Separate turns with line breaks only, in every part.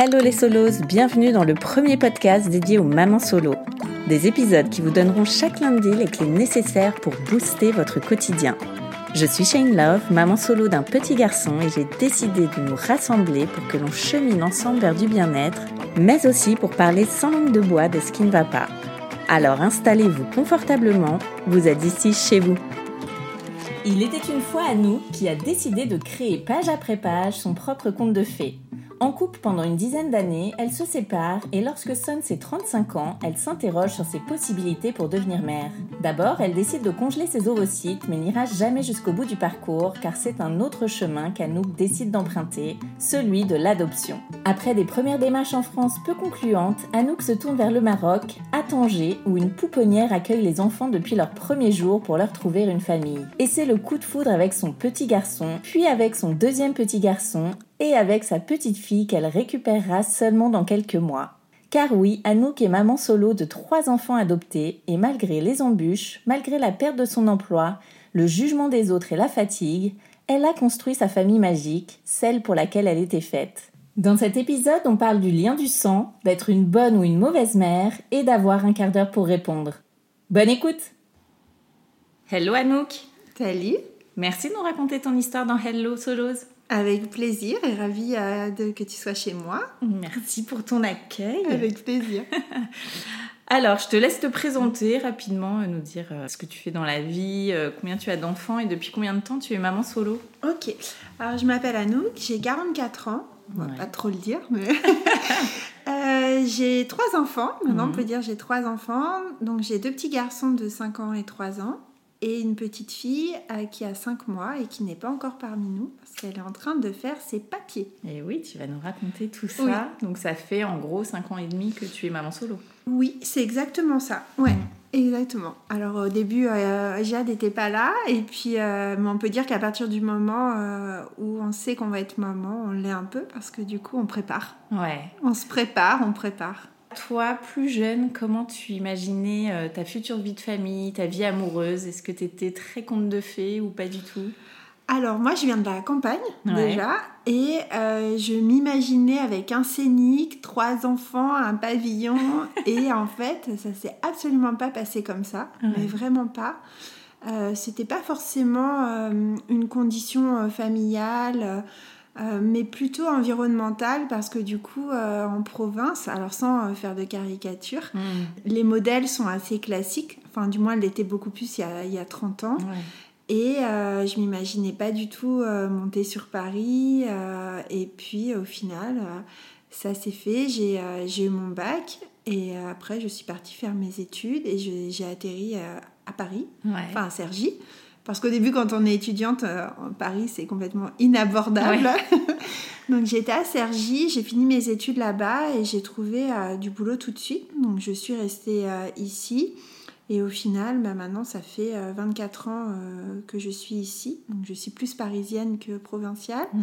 Hello les solos, bienvenue dans le premier podcast dédié aux mamans solo. Des épisodes qui vous donneront chaque lundi les clés nécessaires pour booster votre quotidien. Je suis Shane Love, maman solo d'un petit garçon et j'ai décidé de nous rassembler pour que l'on chemine ensemble vers du bien-être, mais aussi pour parler sans langue de bois de ce qui ne va pas. Alors installez-vous confortablement, vous êtes ici chez vous. Il était une fois Anouk qui a décidé de créer page après page son propre conte de fées. En couple pendant une dizaine d'années, elle se sépare et lorsque sonne ses 35 ans, elle s'interroge sur ses possibilités pour devenir mère. D'abord, elle décide de congeler ses ovocytes mais n'ira jamais jusqu'au bout du parcours car c'est un autre chemin qu'Anouk décide d'emprunter, celui de l'adoption. Après des premières démarches en France peu concluantes, Anouk se tourne vers le Maroc, à Tanger, où une pouponnière accueille les enfants depuis leur premier jour pour leur trouver une famille. Et c'est le coup de foudre avec son petit garçon, puis avec son deuxième petit garçon, et avec sa petite fille qu'elle récupérera seulement dans quelques mois. Car oui, Anouk est maman solo de trois enfants adoptés et malgré les embûches, malgré la perte de son emploi, le jugement des autres et la fatigue, elle a construit sa famille magique, celle pour laquelle elle était faite. Dans cet épisode, on parle du lien du sang, d'être une bonne ou une mauvaise mère et d'avoir un quart d'heure pour répondre. Bonne écoute Hello Anouk
Salut
Merci de nous raconter ton histoire dans Hello Solos.
Avec plaisir et ravie euh, de, que tu sois chez moi.
Merci pour ton accueil.
Avec plaisir.
Alors, je te laisse te présenter rapidement, euh, nous dire euh, ce que tu fais dans la vie, combien tu as d'enfants et depuis combien de temps tu es maman solo.
Ok. Alors, je m'appelle Anouk, j'ai 44 ans. On va pas trop le dire, mais. j'ai trois enfants. Maintenant, on mhm. peut dire j'ai trois enfants. Donc, j'ai deux petits garçons de 5 ans et 3 ans et une petite fille euh, qui a 5 mois et qui n'est pas encore parmi nous parce qu'elle est en train de faire ses papiers.
Et oui, tu vas nous raconter tout ça. Donc ça fait en gros 5 ans et demi que tu es maman solo.
Oui, c'est exactement ça. Ouais. Mm. Exactement. Alors au début, euh, Jade n'était pas là, et puis euh, mais on peut dire qu'à partir du moment euh, où on sait qu'on va être maman, on l'est un peu parce que du coup on prépare.
Ouais.
On se prépare, on prépare.
Toi, plus jeune, comment tu imaginais euh, ta future vie de famille, ta vie amoureuse? Est-ce que tu étais très conte de fées ou pas du tout?
Alors moi je viens de la campagne déjà et euh, je m'imaginais avec un scénic, trois enfants, un pavillon et en fait ça s'est absolument pas passé comme ça, mais vraiment pas. Euh, C'était pas forcément euh, une condition familiale. Euh, mais plutôt environnemental parce que du coup euh, en province, alors sans euh, faire de caricature, hmm. les modèles sont assez classiques, enfin du moins l'étaient beaucoup plus il y a, il y a 30 ans. Et je m'imaginais pas du tout monter sur Paris. et puis au final, ça s'est fait. J'ai eu mon bac. Et après, je suis partie faire mes études. Et j'ai atterri à Paris, enfin à Cergy. Parce qu'au début, quand on est étudiante, euh, en Paris, c'est complètement inabordable. Donc j'étais à Cergy, j'ai fini mes études là-bas et j'ai trouvé euh, du boulot tout de suite. Donc je suis restée euh, ici. Et au final, bah, maintenant, ça fait 24 ans que je suis ici. Donc je suis plus parisienne que provinciale. Mmh.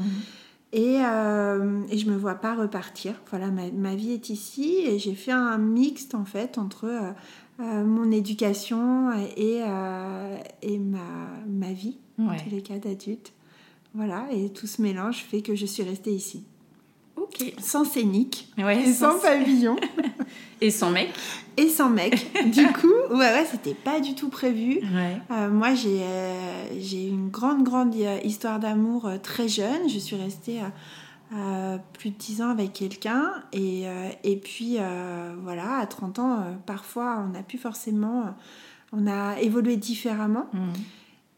Et, et, je me vois pas repartir. Voilà, ma, ma vie est ici et j'ai fait un mixte en fait entre mon éducation et, euh, et ma, ma vie, en tous les cas d'adulte. Voilà, et tout ce mélange fait que je suis restée ici.
Ok.
Sans scénique, et sans, pavillon.
et sans mec.
Et sans mec. du coup, ouais, ouais, c'était pas du tout prévu. Euh, moi, j'ai j'ai une grande, grande histoire d'amour très jeune. Je suis restée euh, plus de 10 ans avec quelqu'un. Et, euh, et puis, euh, voilà, à 30 ans, parfois, on n'a plus forcément. on a évolué différemment. Mm.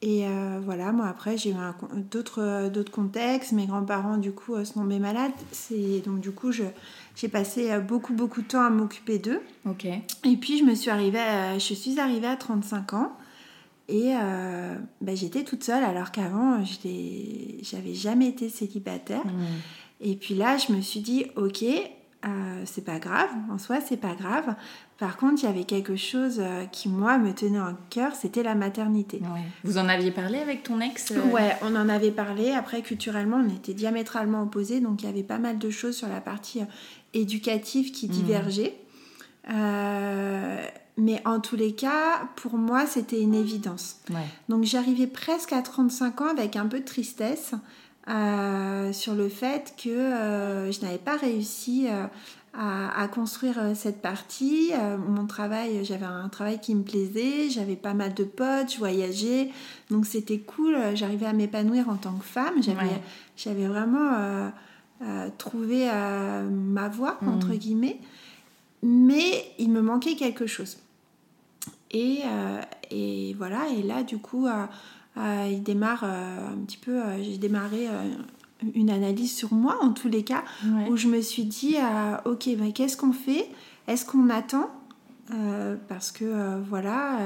Et voilà, moi, après, j'ai eu d'autres contextes. Mes grands-parents, du coup, sont tombés malades. Donc, du coup, j'ai passé beaucoup, beaucoup de temps à m'occuper d'eux.
Ok.
Et puis, je me suis arrivée je suis arrivée à 35 ans. Et ben, j'étais toute seule alors qu'avant, j'avais jamais été célibataire. Mm. Et puis là, je me suis dit, ok, euh, c'est pas grave, en soi, c'est pas grave. Par contre, il y avait quelque chose euh, qui, moi, me tenait en cœur, c'était la maternité.
Vous en aviez parlé avec ton ex
euh? Ouais, on en avait parlé. Après, culturellement, on était diamétralement opposés, donc il y avait pas mal de choses sur la partie éducative qui mmh. Mais en tous les cas, pour moi, c'était une évidence. Donc j'arrivais presque à 35 ans avec un peu de tristesse sur le fait que je n'avais pas réussi à, construire cette partie. mon travail, j'avais un travail qui me plaisait, j'avais pas mal de potes, je voyageais, donc c'était cool. J'arrivais à m'épanouir en tant que femme. J'avais, vraiment trouvé ma voie mm. entre guillemets, mais il me manquait quelque chose. Et, et voilà, et là du coup euh, il démarre euh, un petit peu, euh, j'ai démarré une analyse sur moi en tous les cas, où je me suis dit, ok, bah, qu'est-ce qu'on fait? Est-ce qu'on attend? Parce que voilà.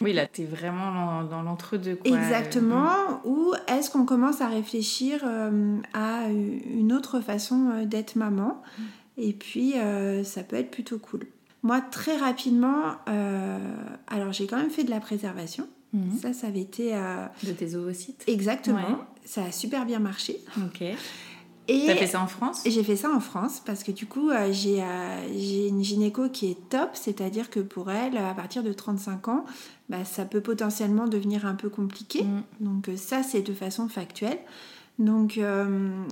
oui, là, tu es vraiment dans, l'entre-deux.
Exactement. Ou est-ce qu'on commence à réfléchir à une autre façon d'être maman? Mm. Et puis, ça peut être plutôt cool. Moi, très rapidement, alors j'ai quand même fait de la préservation. Mhm. Ça, ça avait été. Euh,
de tes ovocytes
Exactement. Ça a super bien marché.
Ok. Et T'as fait ça en France?
J'ai fait ça en France parce que du coup, euh, j'ai, euh, j'ai une gynéco qui est top, c'est-à-dire que pour elle, à partir de 35 ans, bah, ça peut potentiellement devenir un peu compliqué. Mm. Donc ça, c'est de façon factuelle. Donc,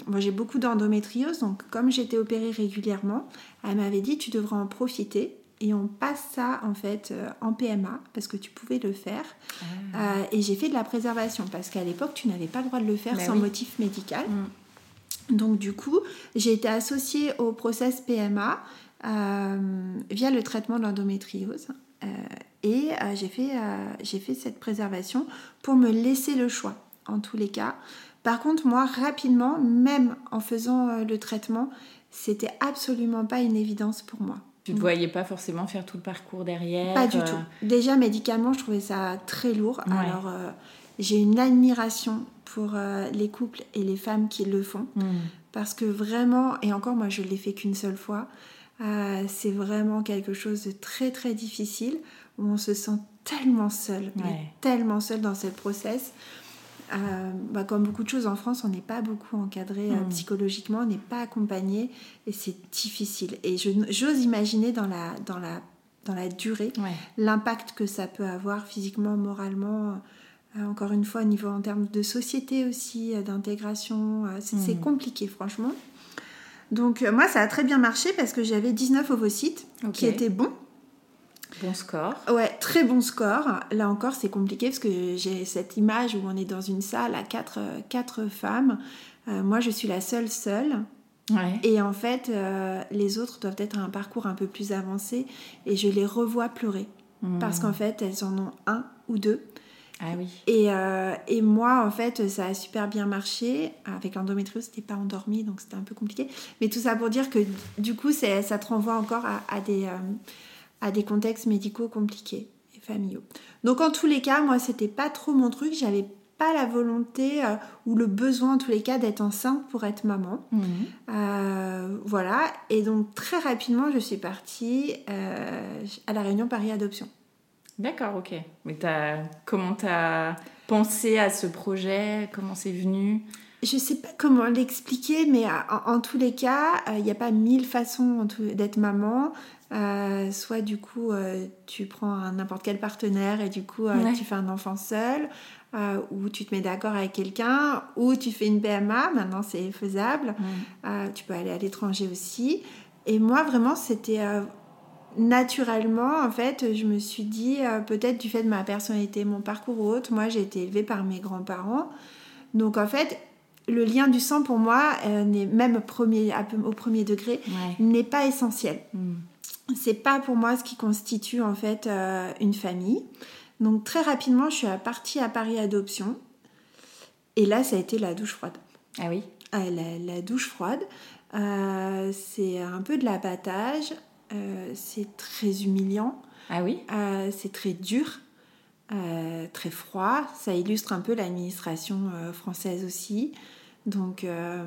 moi, j'ai beaucoup d'endométriose. Donc, comme j'étais opérée régulièrement, elle m'avait dit tu devrais en profiter et on passe ça en fait euh, en PMA parce que tu pouvais le faire. Ah. Euh, et j'ai fait de la préservation parce qu'à l'époque tu n'avais pas le droit de le faire bah sans motif médical. Mm. Donc du coup j'ai été associée au process PMA euh, via le traitement de l'endométriose. et j'ai fait, j'ai fait cette préservation pour me laisser le choix en tous les cas. Par contre moi rapidement, même en faisant le traitement, c'était absolument pas une évidence pour moi.
Tu ne voyais pas forcément faire tout le parcours derrière
Pas du tout. Euh, Déjà, médicalement, je trouvais ça très lourd. Alors, euh, j'ai une admiration pour euh, les couples et les femmes qui le font. Hmm. Parce que vraiment, et encore, moi, je ne l'ai fait qu'une seule fois, c'est vraiment quelque chose de très, très difficile où on se sent tellement seul, tellement seul dans cette process. Euh, bah, comme beaucoup de choses en France, on n'est pas beaucoup encadré euh, hmm. psychologiquement, on n'est pas accompagné et c'est difficile. Et j'ose imaginer dans la, dans la, dans la durée l'impact que ça peut avoir physiquement, moralement, euh, encore une fois au niveau en termes de société aussi, d'intégration. c'est hmm. compliqué franchement. Donc moi ça a très bien marché parce que j'avais 19 ovocytes qui étaient bons.
Bon score.
Ouais, très bon score. Là encore, c'est compliqué parce que j'ai cette image où on est dans une salle à quatre, quatre femmes. Euh, moi, je suis la seule seule. Ouais. Et en fait, euh, les autres doivent être à un parcours un peu plus avancé et je les revois pleurer. Hmm. Parce qu'en fait, elles en ont un ou deux.
Ah oui.
Et, euh, et, moi, en fait, ça a super bien marché. Avec l'endométriose, c'était pas endormi, donc c'était un peu compliqué. Mais tout ça pour dire que du coup, ça te renvoie encore à, à des à des contextes médicaux compliqués et familiaux. Donc en tous les cas, moi c'était pas trop mon truc, j'avais pas la volonté euh, ou le besoin en tous les cas d'être enceinte pour être maman. Mhm. Euh, voilà, et donc très rapidement je suis partie euh, à la réunion Paris Adoption.
D'accord, ok. Mais as, comment tu as pensé à ce projet? Comment c'est venu?
Je sais pas comment l'expliquer, mais en, tous les cas, il n'y a pas mille façons d'être maman. Euh, soit du coup euh, tu prends n'importe quel partenaire et du coup euh, tu fais un enfant seul, ou tu te mets d'accord avec quelqu'un, ou tu fais une PMA, maintenant c'est faisable, tu peux aller à l'étranger aussi. Et moi vraiment c'était naturellement en fait je me suis dit peut-être du fait de ma personnalité, mon parcours ou autre, moi j'ai été élevée par mes grands-parents. Donc en fait le lien du sang pour moi, n'est même premier, au premier degré, n'est pas essentiel. Hmm c'est pas pour moi ce qui constitue en fait euh, une famille. Donc très rapidement, je suis partie à Paris Adoption. Et là, ça a été la douche froide.
Ah oui
ah, la, douche froide, euh, c'est un peu de l'abattage. Euh, c'est très humiliant.
Ah oui
C'est très dur. très froid. Ça illustre un peu l'administration française aussi. Donc, euh,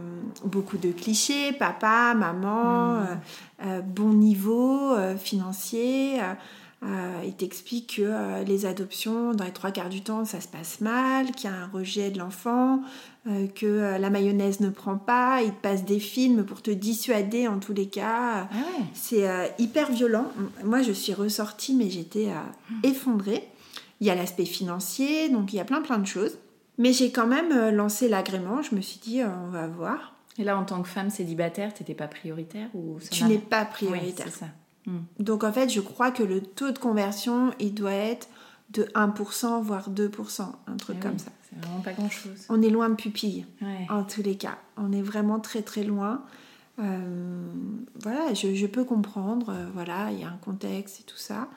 beaucoup de clichés, papa, maman, hmm. euh, euh, bon niveau financier. il t'explique que les adoptions, dans les trois quarts du temps, ça se passe mal, qu'il y a un rejet de l'enfant, que la mayonnaise ne prend pas. Il te passe des films pour te dissuader en tous les cas. Ah C'est hyper violent. Moi, je suis ressortie, mais j'étais hmm. effondrée. Il y a l'aspect financier, donc il y a plein plein de choses. Mais j'ai quand même euh, lancé l'agrément. Je me suis dit, euh, on va voir.
Et là, en tant que femme célibataire, tu n'étais pas prioritaire ou
Tu n'es pas prioritaire. ça. Hmm. Donc en fait, je crois que le taux de conversion, il doit être de 1%, voire 2%, un truc eh comme ça.
C'est vraiment pas grand-chose.
On est loin de pupille, en tous les cas. On est vraiment très très loin. Euh, voilà, je, peux comprendre, euh, voilà, il y a un contexte et tout ça,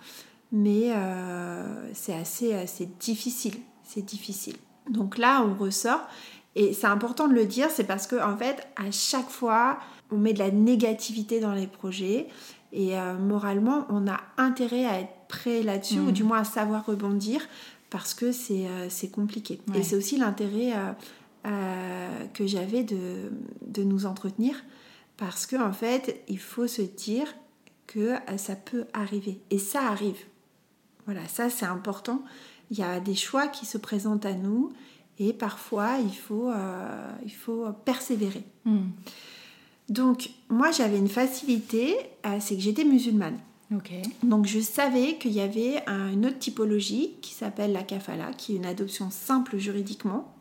mais euh, c'est assez, assez difficile, c'est difficile. Donc là, on ressort, et c'est important de le dire, c'est parce que en fait, à chaque fois, on met de la négativité dans les projets, et moralement, on a intérêt à être prêt là-dessus, ou mm. du moins à savoir rebondir, parce que c'est compliqué. Et c'est aussi l'intérêt que j'avais de, de, nous entretenir parce qu'en en fait, il faut se dire que euh, ça peut arriver. Et ça arrive. Voilà, ça c'est important. Il y a des choix qui se présentent à nous et parfois il faut, euh, il faut persévérer. Hmm. Donc moi j'avais une facilité, euh, c'est que j'étais musulmane. Donc je savais qu'il y avait une autre typologie qui s'appelle la kafala, qui est une adoption simple juridiquement,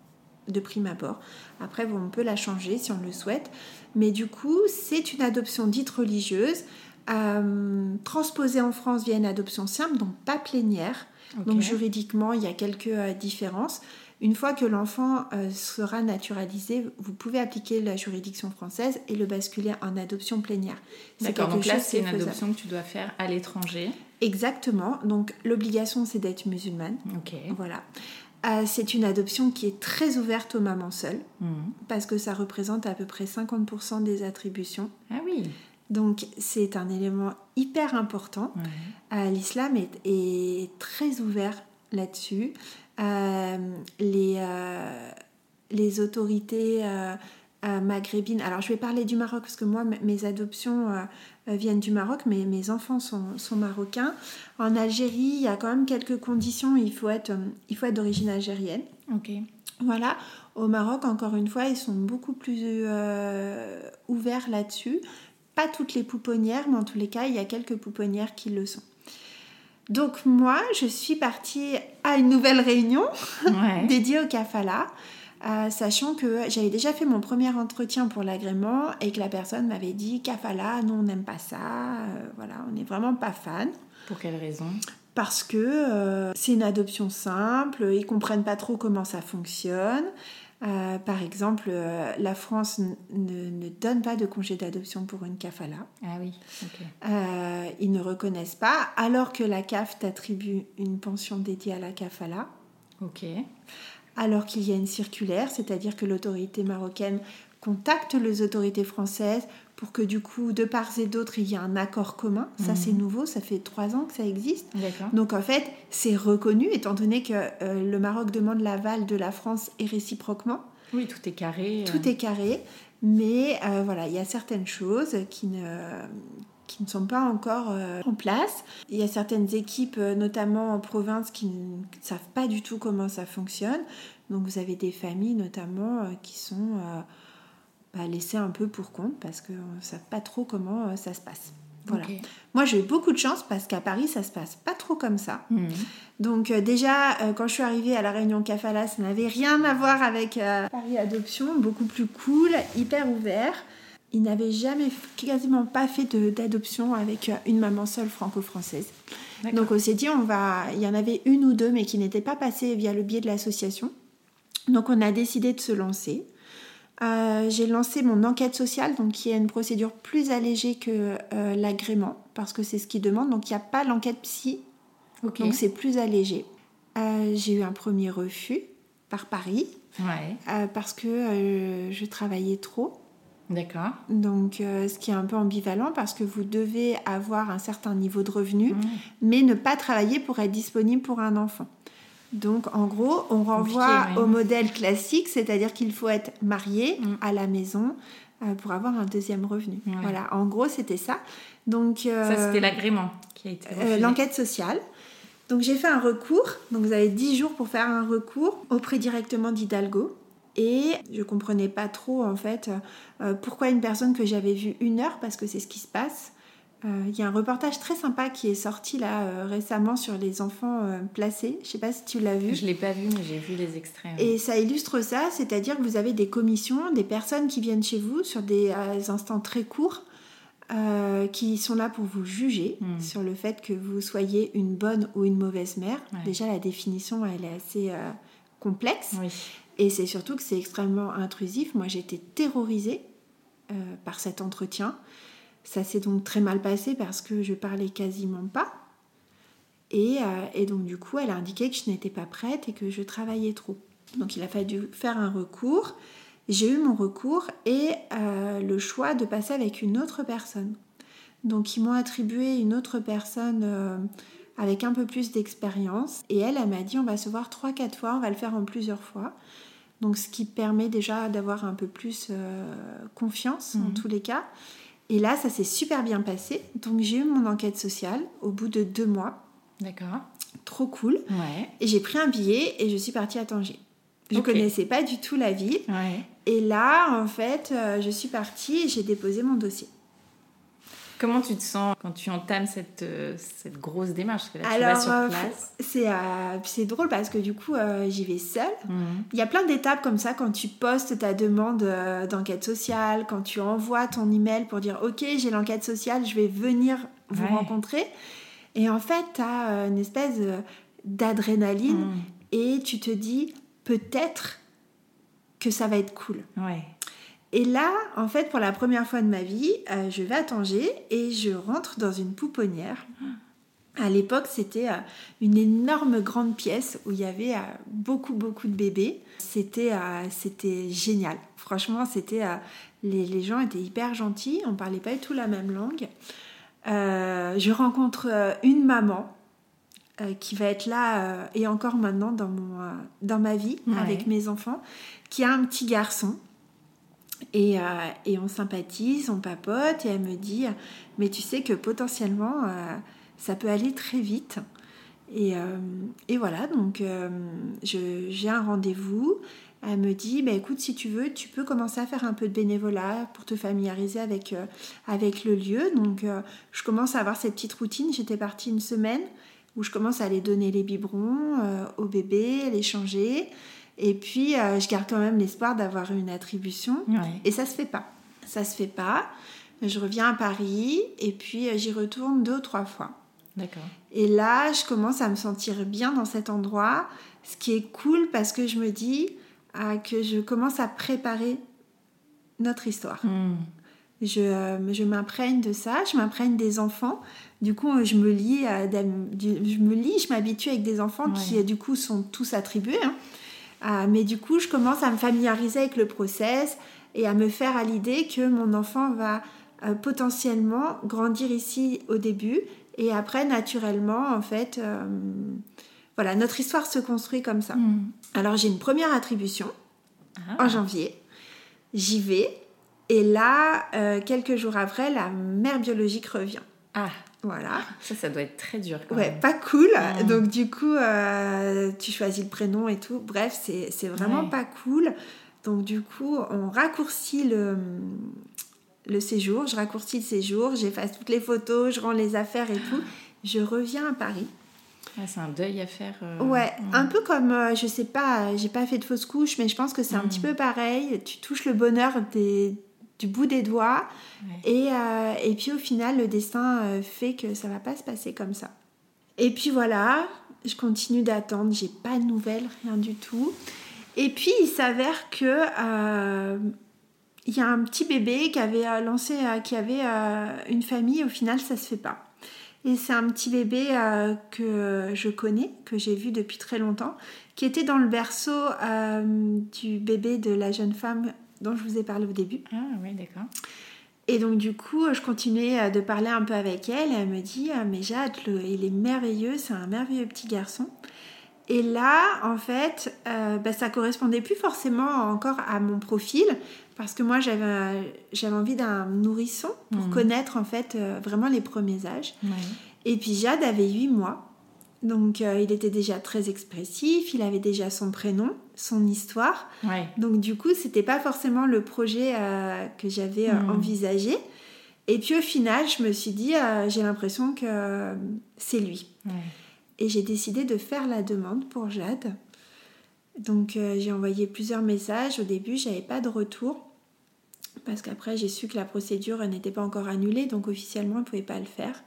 de prime abord. Après, on peut la changer si on le souhaite. Mais du coup, c'est une adoption dite religieuse, euh, transposée en France via une adoption simple, donc pas plénière. Donc juridiquement, il y a quelques euh, différences. Une fois que l'enfant euh, sera naturalisé, vous pouvez appliquer la juridiction française et le basculer en adoption plénière.
D'accord, donc là, c'est une adoption que tu dois faire à l'étranger.
Exactement. Donc l'obligation, c'est d'être musulmane.
Ok.
Voilà. Euh, c'est une adoption qui est très ouverte aux mamans seules, mhm. parce que ça représente à peu près 50% des attributions.
Ah oui.
Donc c'est un élément hyper important. Euh, l'islam est, très ouvert là-dessus. Euh, les, les autorités maghrébines, alors je vais parler du Maroc parce que moi mes adoptions euh, viennent du Maroc, mais mes enfants sont, sont, marocains. En Algérie, il y a quand même quelques conditions. Il faut être, euh, il faut être d'origine algérienne.
Ok.
Voilà. Au Maroc, encore une fois, ils sont beaucoup plus euh, ouverts là-dessus. Pas toutes les pouponnières, mais en tous les cas, il y a quelques pouponnières qui le sont. Donc moi, je suis partie à une nouvelle réunion dédiée au kafala. Euh, sachant que j'avais déjà fait mon premier entretien pour l'agrément et que la personne m'avait dit Kafala, nous on n'aime pas ça, euh, voilà, on n'est vraiment pas fan.
Pour quelle raison?
Parce que euh, c'est une adoption simple, ils comprennent pas trop comment ça fonctionne. Par exemple, la France ne, donne pas de congé d'adoption pour une kafala.
Ah oui,
ils ne reconnaissent pas, alors que la CAF t'attribue une pension dédiée à la kafala.
Ok
alors qu'il y a une circulaire, c'est-à-dire que l'autorité marocaine contacte les autorités françaises pour que du coup, de part et d'autre, il y ait un accord commun. Ça, c'est mhm. nouveau, ça fait trois ans que ça existe. Donc en fait, c'est reconnu, étant donné que euh, le Maroc demande l'aval de la France et réciproquement.
Oui, tout est carré.
Tout est carré. Mais euh, voilà, il y a certaines choses qui ne, qui ne sont pas encore euh, en place. Il y a certaines équipes, euh, notamment en province, qui ne savent pas du tout comment ça fonctionne. Donc vous avez des familles notamment euh, qui sont bah, laissées un peu pour compte parce qu'elles ne savent pas trop comment ça se passe. Voilà. Moi, j'ai eu beaucoup de chance parce qu'à Paris, ça se passe pas trop comme ça. Mhm. Donc déjà, quand je suis arrivée à la Réunion Cafala, ça n'avait rien à voir avec Paris Adoption, beaucoup plus cool, hyper ouvert il n'avait jamais, quasiment pas fait d'adoption avec euh, une maman seule franco-française. Donc on s'est dit, on va, il y en avait une ou deux, mais qui n'étaient pas passées via le biais de l'association. Donc on a décidé de se lancer. Euh, j'ai lancé mon enquête sociale, donc qui est une procédure plus allégée que euh, l'agrément, parce que c'est ce qui demande. Donc il n'y a pas l'enquête psy, donc c'est plus allégé. j'ai eu un premier refus par Paris, parce que je travaillais trop.
D'accord.
Donc, euh, ce qui est un peu ambivalent parce que vous devez avoir un certain niveau de revenu, mmh. mais ne pas travailler pour être disponible pour un enfant. Donc, en gros, on renvoie au modèle classique, c'est-à-dire qu'il faut être marié mmh. à la maison euh, pour avoir un deuxième revenu. Voilà, en gros, c'était ça. Donc,
euh, ça, c'était l'agrément qui a été
L'enquête sociale. Donc, j'ai fait un recours. Donc, vous avez 10 jours pour faire un recours auprès directement d'Hidalgo. Et je comprenais pas trop en fait euh, pourquoi une personne que j'avais vue une heure, parce que c'est ce qui se passe, Euh, il y a un reportage très sympa qui est sorti là euh, récemment sur les enfants euh, placés. Je sais pas si tu l'as vu.
Je l'ai pas vu, mais j'ai vu les extraits.
Et ça illustre ça, c'est-à-dire que vous avez des commissions, des personnes qui viennent chez vous sur des instants très courts, qui sont là pour vous juger hmm. sur le fait que vous soyez une bonne ou une mauvaise mère. Déjà, la définition, elle est assez complexe. Et c'est surtout que c'est extrêmement intrusif. Moi, j'ai été terrorisée par cet entretien. Ça s'est donc très mal passé parce que je parlais quasiment pas. Et, euh, et, donc du coup, elle a indiqué que je n'étais pas prête et que je travaillais trop. Donc il a fallu faire un recours. J'ai eu mon recours et euh, le choix de passer avec une autre personne. Donc ils m'ont attribué une autre personne euh, avec un peu plus d'expérience. Et elle, elle m'a dit on va se voir 3-4 fois, on va le faire en plusieurs fois. Donc ce qui permet déjà d'avoir un peu plus confiance en mmh. tous les cas. Et là, ça s'est super bien passé. Donc j'ai eu mon enquête sociale au bout de deux mois.
D'accord.
Trop cool.
Ouais.
Et j'ai pris un billet et je suis partie à Tanger. Je ne connaissais pas du tout la ville.
Ouais.
Et là, en fait, euh, je suis partie et j'ai déposé mon dossier.
Comment tu te sens quand tu entames cette, euh, cette grosse démarche? Que là, tu vas sur euh, place
c'est, euh, c'est drôle parce que du coup, j'y vais seule.
Mhm.
Il y a plein d'étapes comme ça quand tu postes ta demande d'enquête sociale, quand tu envoies ton email pour dire Ok, j'ai l'enquête sociale, je vais venir vous rencontrer. Et en fait, tu as une espèce d'adrénaline mhm. et tu te dis Peut-être que ça va être cool.
Ouais.
Et là, en fait, pour la première fois de ma vie, euh, je vais à Tanger et je rentre dans une pouponnière. À l'époque, c'était euh, une énorme grande pièce où il y avait euh, beaucoup, beaucoup de bébés. C'était, c'était génial. Franchement, c'était, les, les, gens étaient hyper gentils. On parlait pas du tout la même langue. je rencontre une maman qui va être là et encore maintenant dans, mon, dans ma vie avec mes enfants, qui a un petit garçon et, euh, et, on sympathise, on papote, et elle me dit, mais tu sais que potentiellement, euh, ça peut aller très vite. Et, euh, et voilà, donc j'ai un rendez-vous. Elle me dit, bah, écoute, si tu veux, tu peux commencer à faire un peu de bénévolat pour te familiariser avec, avec le lieu. Donc je commence à avoir cette petite routine. J'étais partie une semaine où je commence à aller donner les biberons au bébé, les changer. Et puis, euh, je garde quand même l'espoir d'avoir une attribution. Et ça se fait pas. Ça se fait pas. Je reviens à Paris et puis euh, j'y retourne deux ou trois fois.
D'accord.
Et là, je commence à me sentir bien dans cet endroit, ce qui est cool parce que je me dis ah, que je commence à préparer notre histoire.
Hmm.
Je, euh, je m'imprègne de ça, je m'imprègne des enfants. Du coup, je me lis, je me lis, je m'habitue avec des enfants qui, du coup, sont tous attribués. Hein. Euh, mais du coup, je commence à me familiariser avec le process et à me faire à l'idée que mon enfant va euh, potentiellement grandir ici au début et après, naturellement, en fait, euh, voilà, notre histoire se construit comme ça.
Hmm.
Alors, j'ai une première attribution
ah.
en janvier. J'y vais. Et là, quelques jours après, la mère biologique revient.
Ah.
Voilà.
Ça, ça doit être très dur. Quand
ouais, pas cool. Donc, du coup, euh, tu choisis le prénom et tout. Bref, c'est vraiment pas cool. Donc, du coup, on raccourcit le, le séjour. Je raccourcis le séjour, j'efface toutes les photos, je rends les affaires et tout. Je reviens à Paris.
c'est un deuil à faire. Euh,
ouais, un peu comme, euh, je sais pas, j'ai pas fait de fausse couche, mais je pense que c'est un petit peu pareil. Tu touches le bonheur des, du bout des doigts. Et, euh, et, puis au final, le destin euh, fait que ça va pas se passer comme ça. Et puis voilà, je continue d'attendre, j'ai pas de nouvelles, rien du tout. Et puis il s'avère que euh, il y a un petit bébé qui avait lancé, qui avait une famille. Au final, ça se fait pas. Et c'est un petit bébé que je connais, que j'ai vu depuis très longtemps, qui était dans le berceau du bébé de la jeune femme dont je vous ai parlé au début.
Ah oui, d'accord.
Et donc du coup, je continuais euh, de parler un peu avec elle et elle me dit ah, mais Jade, il est merveilleux, c'est un merveilleux petit garçon. Et là, en fait, euh, bah, ça correspondait plus forcément encore à mon profil parce que moi j'avais j'avais envie d'un nourrisson pour mhm. connaître en fait euh, vraiment les premiers âges. Et puis Jade avait 8 mois. Donc euh, il était déjà très expressif, il avait déjà son prénom, son histoire. Donc du coup, c'était pas forcément le projet euh, que j'avais euh, hmm. envisagé. Et puis au final, je me suis dit, j'ai l'impression que c'est lui. Et j'ai décidé de faire la demande pour Jade. Donc j'ai envoyé plusieurs messages. Au début, j'avais pas de retour parce qu'après j'ai su que la procédure n'était pas encore annulée, donc officiellement on ne pouvait pas le faire.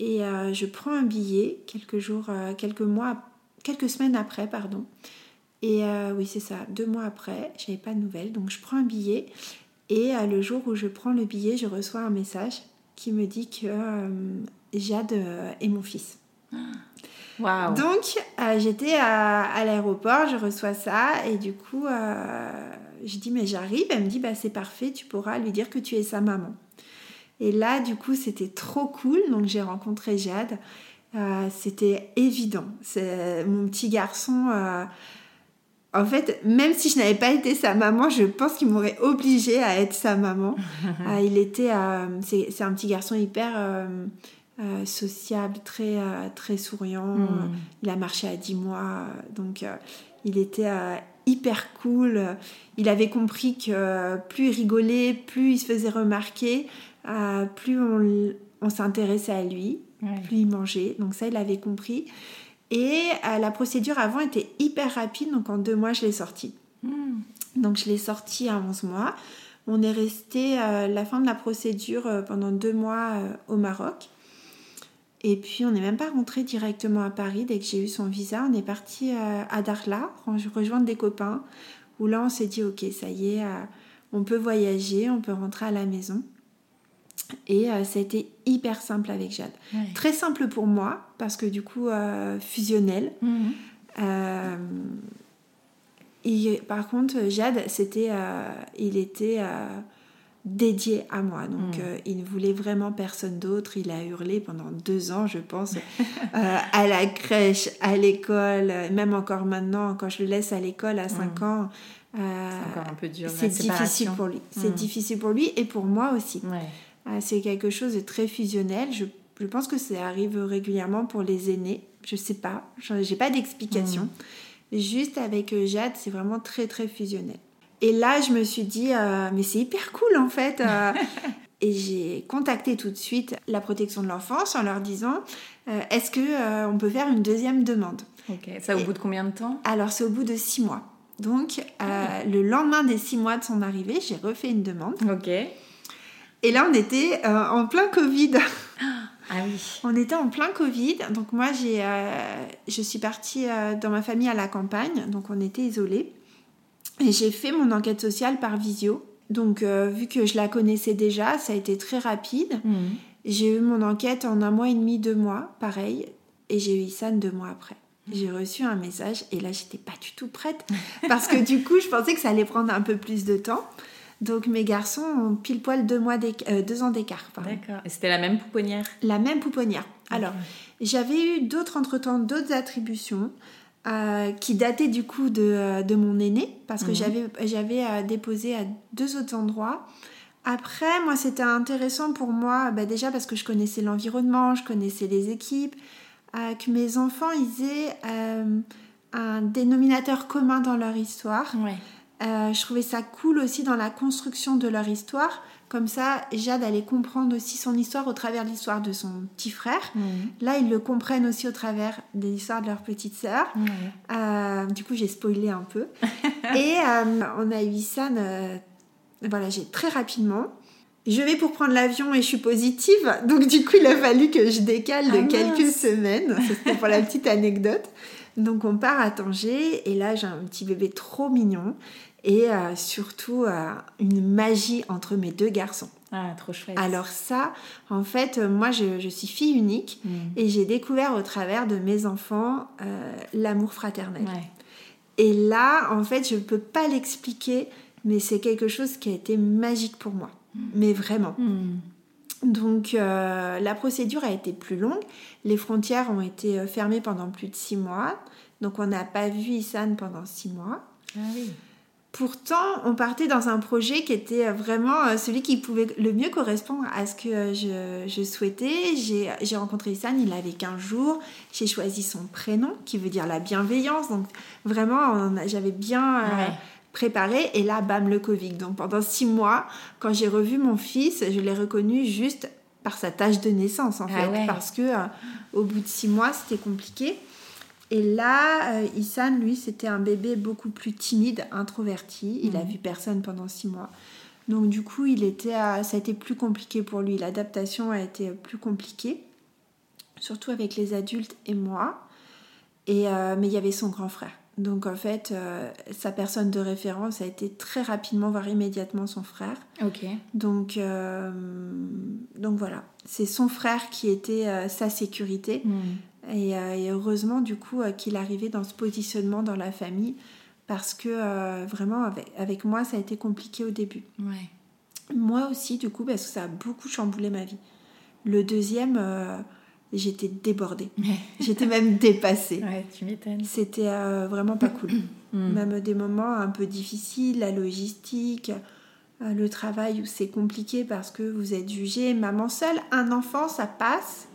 Et euh, je prends un billet quelques jours, euh, quelques mois, quelques semaines après, pardon. Et euh, oui, c'est ça, deux mois après, j'avais pas de nouvelles, donc je prends un billet. Et le jour où je prends le billet, je reçois un message qui me dit que Jade est mon fils. Wow. Donc j'étais à, à l'aéroport, je reçois ça et du coup je dis mais j'arrive, elle me dit bah c'est parfait, tu pourras lui dire que tu es sa maman. Et là du coup c'était trop cool, donc j'ai rencontré Jade. Euh, c'était évident. C'est mon petit garçon. Euh, en fait, même si je n'avais pas été sa maman, je pense qu'il m'aurait obligée à être sa maman. Euh, il était, c'est un petit garçon hyper sociable, très très souriant. Hmm. Il a marché à 10 mois, donc il était hyper cool. Il avait compris que plus il rigolait, plus il se faisait remarquer, euh, plus on, s'intéressait à lui, plus il mangeait. Donc ça, il avait compris. Et euh, la procédure avant était hyper rapide, donc en deux mois, je l'ai sorti. Hmm. Donc je l'ai sorti à 11 mois. On est resté euh, la fin de la procédure pendant deux mois au Maroc. Et puis on n'est même pas rentré directement à Paris dès que j'ai eu son visa. On est parti à Darla, rejoindre des copains, où là on s'est dit ok, ça y est, on peut voyager, on peut rentrer à la maison. Et euh, ça a été hyper simple avec Jade. Très simple pour moi, parce que du coup, fusionnel. Mhm. et par contre, Jade, c'était, il était dédié à moi. Donc euh, il ne voulait vraiment personne d'autre. Il a hurlé pendant deux ans, je pense, euh, à la crèche, à l'école, même encore maintenant, quand je le laisse à l'école à 5 mm. ans.
Euh, c'est encore un peu dur.
C'est difficile pour lui. C'est difficile pour lui et pour moi aussi. C'est quelque chose de très fusionnel. Je, je, pense que ça arrive régulièrement pour les aînés. Je sais pas. J'ai pas d'explication. Juste avec Jade, c'est vraiment très très fusionnel. Et là, je me suis dit, euh, mais c'est hyper cool en fait. Euh. et j'ai contacté tout de suite la protection de l'enfance en leur disant, euh, est-ce que on peut faire une deuxième demande?
Ok. Ça au bout de combien de temps?
Alors c'est au bout de six mois. Donc ah le lendemain des six mois de son arrivée, j'ai refait une demande.
Ok.
Et là, on était en plein Covid.
Ah oui.
On était en plein Covid, donc moi j'ai, je suis partie dans ma famille à la campagne, donc on était isolés. Et j'ai fait mon enquête sociale par visio. Donc, euh, vu que je la connaissais déjà, ça a été très rapide. Mhm. J'ai eu mon enquête en un mois et demi, deux mois, pareil. Et j'ai eu Issan deux mois après. Mhm. J'ai reçu un message et là, j'étais pas du tout prête. Parce que du coup, je pensais que ça allait prendre un peu plus de temps. Donc, mes garçons ont pile poil deux, mois euh, deux ans d'écart.
D'accord. Et c'était la même pouponnière?
La même pouponnière. Alors, j'avais eu d'autres entre-temps, d'autres attributions. Euh, qui datait du coup de, euh, de mon aîné, parce que mhm. j'avais, j'avais déposé à deux autres endroits. Après, moi, c'était intéressant pour moi, bah, déjà parce que je connaissais l'environnement, je connaissais les équipes, que mes enfants, ils aient un dénominateur commun dans leur histoire. Je trouvais ça cool aussi dans la construction de leur histoire comme ça, Jade allait comprendre aussi son histoire au travers de l'histoire de son petit frère. Là, ils le comprennent aussi au travers de l'histoire de leur petite sœur. Euh, du coup, j'ai spoilé un peu. Et euh, on a eu ça, euh, voilà, j'ai très rapidement. Je vais pour prendre l'avion et je suis positive. Donc, du coup, il a fallu que je décale de ah, quelques semaines. C'était pour la petite anecdote. Donc, on part à Tanger et là, j'ai un petit bébé trop mignon et euh, surtout euh, une magie entre mes deux garçons.
Ah, trop chouette.
Alors ça, en fait, euh, moi, je, suis fille unique mm. et j'ai découvert au travers de mes enfants l'amour fraternel. Et là, en fait, je ne peux pas l'expliquer, mais c'est quelque chose qui a été magique pour moi. Mm. Mais vraiment. Mm. Donc, la procédure a été plus longue. Les frontières ont été fermées pendant plus de six mois. Donc, on n'a pas vu Isan pendant six mois.
Ah oui.
Pourtant, on partait dans un projet qui était vraiment euh, celui qui pouvait le mieux correspondre à ce que je, souhaitais. J'ai rencontré Issan, il avait 15 jours. J'ai choisi son prénom, qui veut dire la bienveillance. Donc, vraiment, j'avais bien euh, préparé. Et là, bam, le Covid. Donc pendant six mois, quand j'ai revu mon fils, je l'ai reconnu juste par sa tâche de naissance en ah fait, parce que euh, au bout de six mois, c'était compliqué. Et là, euh, Issan, lui, c'était un bébé beaucoup plus timide, introverti. Il a mhm. vu personne pendant six mois. Donc du coup, il était, ça a été plus compliqué pour lui. L'adaptation a été plus compliquée, surtout avec les adultes et moi. Et, euh, mais il y avait son grand frère. Donc en fait, euh, sa personne de référence a été très rapidement, voire immédiatement son frère.
Ok.
Donc, euh, donc voilà, c'est son frère qui était sa sécurité. Hmm. Et, heureusement du coup qu'il arrivait dans ce positionnement dans la famille parce que euh, vraiment avec, avec, moi ça a été compliqué au début. Moi aussi du coup parce que ça a beaucoup chamboulé ma vie. Le deuxième, euh, j'étais débordée. j'étais même dépassée.
Ouais, tu m'étonnes.
C'était euh, vraiment pas cool. Mm. Même des moments un peu difficiles, la logistique, le travail où c'est compliqué parce que vous êtes jugé. Maman seule, un enfant, ça passe.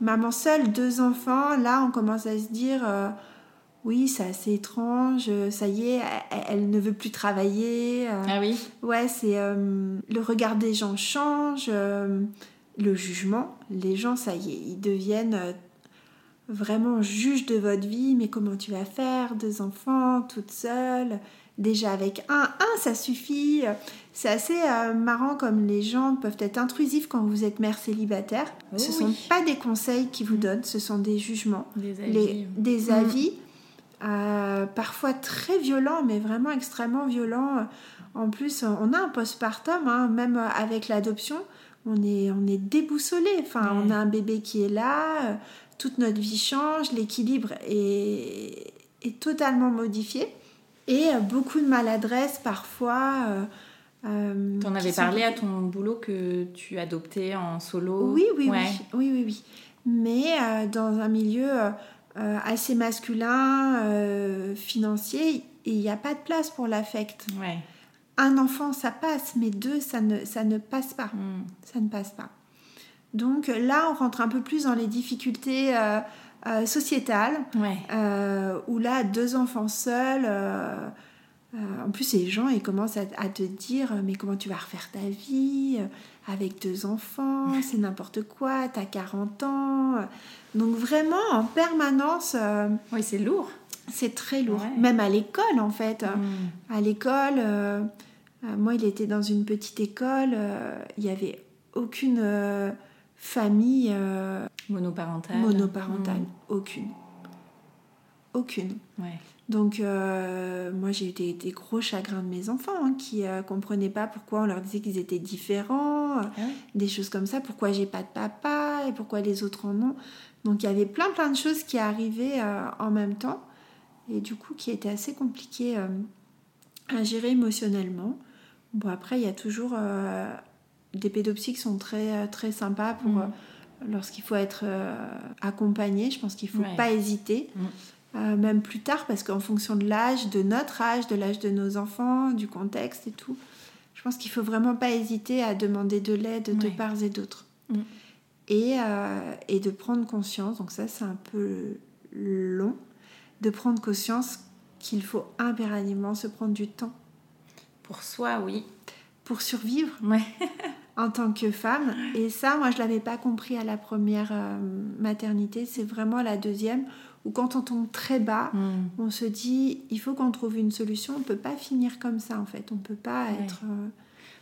Maman seule, deux enfants, là on commence à se dire oui, c'est assez étrange, ça y est, elle, ne veut plus travailler.
Euh. ah oui
Ouais, c'est euh, le regard des gens change, euh, le jugement. Les gens, ça y est, ils deviennent vraiment juges de votre vie. Mais comment tu vas faire Deux enfants, toute seule Déjà avec un, un, ça suffit. C'est assez marrant comme les gens peuvent être intrusifs quand vous êtes mère célibataire. ce ne sont pas des conseils qu'ils vous donnent, ce sont des jugements,
des avis.
des mm. avis euh, parfois très violent, mais vraiment extrêmement violent. En plus, on a un postpartum, hein, même avec l'adoption, on est, on est déboussolé. Enfin, on a un bébé qui est là, toute notre vie change, l'équilibre est, est, totalement modifié. Et beaucoup de maladresse parfois. Euh,
euh tu en avais parlé à ton boulot que tu adoptais en solo
Oui, oui, oui, oui, oui, oui. Mais euh, dans un milieu euh, assez masculin, euh, financier, il n'y a pas de place pour l'affect. Un enfant, ça passe, mais deux, ça ne, ça ne passe pas. Hmm. Ça ne passe pas. Donc là, on rentre un peu plus dans les difficultés euh, sociétales, où là, deux enfants seuls euh, en plus, les gens, ils commencent à, te dire Mais comment tu vas refaire ta vie euh, avec deux enfants C'est n'importe quoi, t'as 40 ans. Donc, vraiment, en permanence. Euh,
oui, c'est lourd.
C'est très lourd. Même à l'école, en fait. Hmm. À l'école, moi, il était dans une petite école. il n'y avait aucune famille.
Monoparentale.
Monoparentale. Hmm. Aucune. Aucune.
Ouais.
Donc, euh, moi, j'ai eu des, gros chagrins de mes enfants hein, qui ne euh, comprenaient pas pourquoi on leur disait qu'ils étaient différents, ah des choses comme ça, pourquoi j'ai pas de papa et pourquoi les autres en ont. Donc, il y avait plein, plein de choses qui arrivaient euh, en même temps et du coup, qui étaient assez compliquées à gérer émotionnellement. Bon, après, il y a toujours des pédopsies qui sont très, très sympas pour. Mm. Lorsqu'il faut être accompagné, je pense qu'il ne faut pas hésiter. Mm. Euh, même plus tard, parce qu'en fonction de l'âge, de notre âge, de l'âge de nos enfants, du contexte et tout, je pense qu'il faut vraiment pas hésiter à demander de l'aide de part et d'autre. Mm. Et, euh, et, de prendre conscience, donc ça c'est un peu long, de prendre conscience qu'il faut impérativement se prendre du temps.
Pour soi, oui.
Pour survivre.
Ouais.
en tant que femme. Et ça, moi, je l'avais pas compris à la première euh, maternité. C'est vraiment la deuxième ou quand on tombe très bas, hmm. on se dit il faut qu'on trouve une solution. On peut pas finir comme ça en fait. On peut pas être. Euh,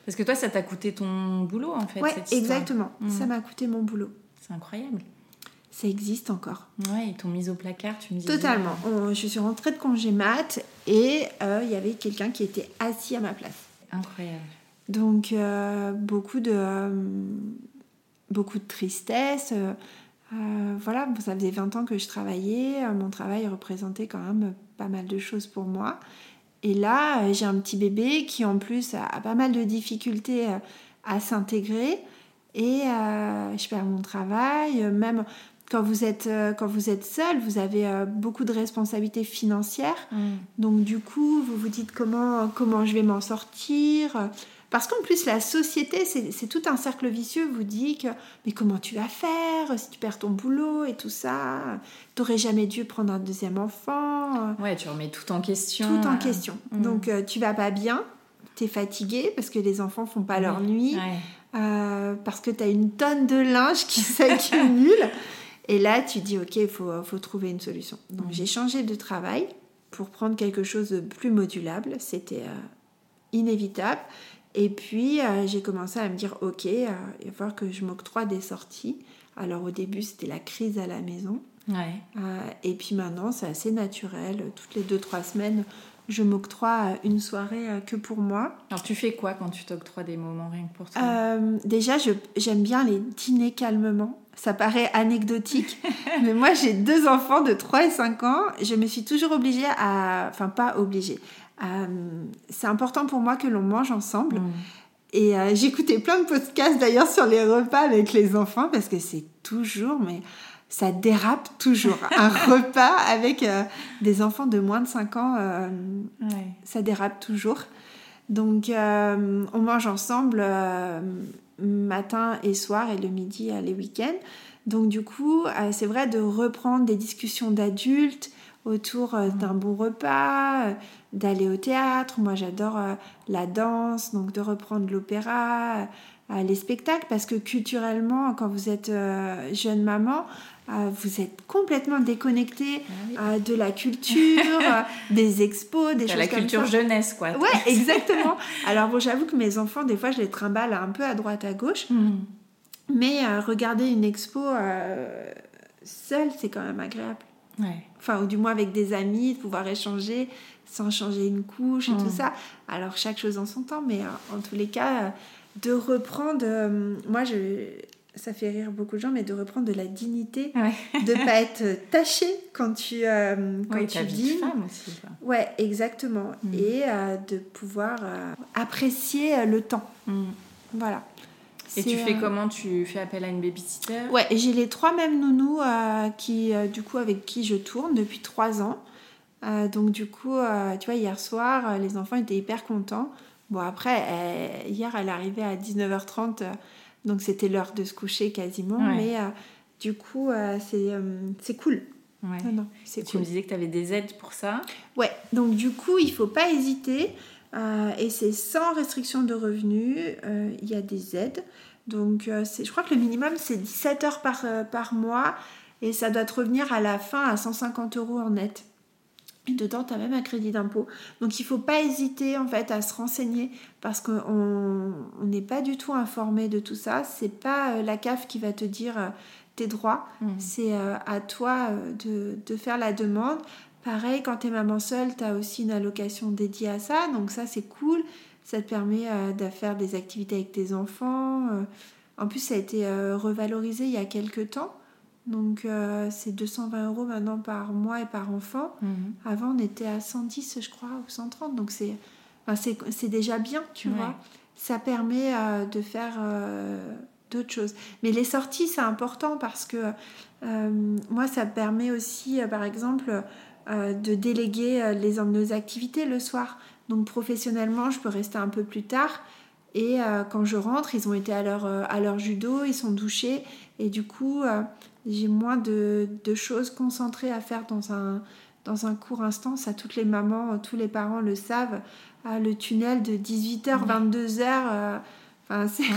Parce que toi, ça t'a coûté ton boulot en fait.
Ouais, exactement. Hmm. Ça m'a coûté mon boulot.
C'est incroyable.
Ça existe encore.
Ouais, ils t'ont mis au placard, tu me disais.
Totalement. je suis rentrée de congé mat et euh, il y avait quelqu'un qui était assis à ma place.
Incroyable.
Donc euh, beaucoup de beaucoup de tristesse. Euh, voilà, ça faisait 20 ans que je travaillais, euh, mon travail représentait quand même pas mal de choses pour moi. Et là, euh, j'ai un petit bébé qui en plus a, pas mal de difficultés à s'intégrer et je perds mon travail. Même quand vous êtes, quand vous êtes seul, vous avez beaucoup de responsabilités financières.
Mm.
Donc du coup, vous vous dites comment, comment je vais m'en sortir. Parce qu'en plus, la société, c'est tout un cercle vicieux, vous dit que mais comment tu vas faire si tu perds ton boulot et tout ça? T'aurais jamais dû prendre un deuxième enfant.
Ouais, tu remets tout en question.
Tout en question. Mm. Donc euh, tu vas pas bien, tu es fatigué parce que les enfants font pas leur nuit, euh, parce que tu as une tonne de linge qui s'accumule. et là, tu dis, ok, il faut, faut, trouver une solution. Donc mm. j'ai changé de travail pour prendre quelque chose de plus modulable. C'était euh, inévitable. Et puis, euh, j'ai commencé à me dire, ok, euh, il va falloir que je m'octroie des sorties. Alors au début, c'était la crise à la maison.
Ouais.
Euh, et puis maintenant, c'est assez naturel. Toutes les deux, trois semaines, je m'octroie une soirée que pour moi.
Alors tu fais quoi quand tu t'octroies des moments rien que pour toi?
Déjà, j'aime bien les dîner calmement. Ça paraît anecdotique, mais moi j'ai deux enfants de 3 et 5 ans. Je me suis toujours obligée à... Enfin, pas obligée c'est important pour moi que l'on mange ensemble. Mm. Et euh, j'écoutais plein de podcasts d'ailleurs sur les repas avec les enfants parce que c'est toujours, mais ça dérape toujours. Un repas avec euh, des enfants de moins de 5 ans, ça dérape toujours. Donc on mange ensemble matin et soir et le midi les week-ends. Donc du coup, c'est vrai de reprendre des discussions d'adultes autour mm. d'un bon repas, d'aller au théâtre. Moi, j'adore euh, la danse, donc de reprendre l'opéra, euh, les spectacles, parce que culturellement, quand vous êtes euh, jeune maman, vous êtes complètement déconnecté ah de la culture, des expos, des choses
la culture jeunesse, quoi.
Ouais, exactement. Alors bon, j'avoue que mes enfants, des fois, je les trimballe un peu à droite, à gauche.
Hmm.
Mais regarder une expo seule, c'est quand même agréable.
Ouais.
Enfin, ou du moins avec des amis, de pouvoir échanger sans changer une couche et tout mm. ça. Alors, chaque chose en son temps, mais euh, en tous les cas, euh, de reprendre. Euh, moi, je, ça fait rire beaucoup de gens, mais de reprendre de la dignité, de ne pas être taché quand tu, quand
oui,
tu
vis. femme aussi. Quoi.
Ouais, exactement. Mm. Et de pouvoir apprécier le temps.
Mm.
Voilà.
Et tu fais comment? Tu fais appel à une babysitter?
Ouais, j'ai les trois mêmes nounous qui, du coup, avec qui je tourne depuis trois ans. Euh, donc du coup, euh, tu vois, hier soir, euh, les enfants étaient hyper contents. Bon, après, hier, elle arrivait à 19h30, donc c'était l'heure de se coucher quasiment. Mais du coup, c'est cool.
Ouais. Non, non, tu me disais que tu avais des aides pour ça
Ouais, donc du coup, il faut pas hésiter. et c'est sans restriction de revenus. Il y a des aides. Donc, je crois que le minimum, c'est 17 heures par, par mois. Et ça doit te revenir à la fin à 150 euros en net. Dedans, tu as même un crédit d'impôt. Donc, il ne faut pas hésiter en fait à se renseigner parce qu'on n'est pas du tout informé de tout ça. C'est pas euh, la CAF qui va te dire euh, tes droits.
Mmh.
C'est euh, à toi de, de, faire la demande. Pareil, quand tu es maman seule, tu as aussi une allocation dédiée à ça. Donc, ça, c'est cool. Ça te permet de faire des activités avec tes enfants. En plus, ça a été revalorisé il y a quelques temps. Donc euh, c'est 220 euros maintenant par mois et par enfant.
Mhm.
Avant on était à 110 je crois ou 130 donc c'est c'est déjà bien tu vois. Ça permet euh, de faire euh, d'autres choses. Mais les sorties c'est important parce que moi ça permet aussi par exemple de déléguer les, nos activités le soir. Donc professionnellement je peux rester un peu plus tard. Et quand je rentre, ils ont été à leur, à leur judo, ils sont douchés. Et du coup, j'ai moins de, choses concentrées à faire dans un, dans un court instant. Ça, toutes les mamans, tous les parents le savent. Ah, le tunnel de 18h, 22h. enfin, c'est...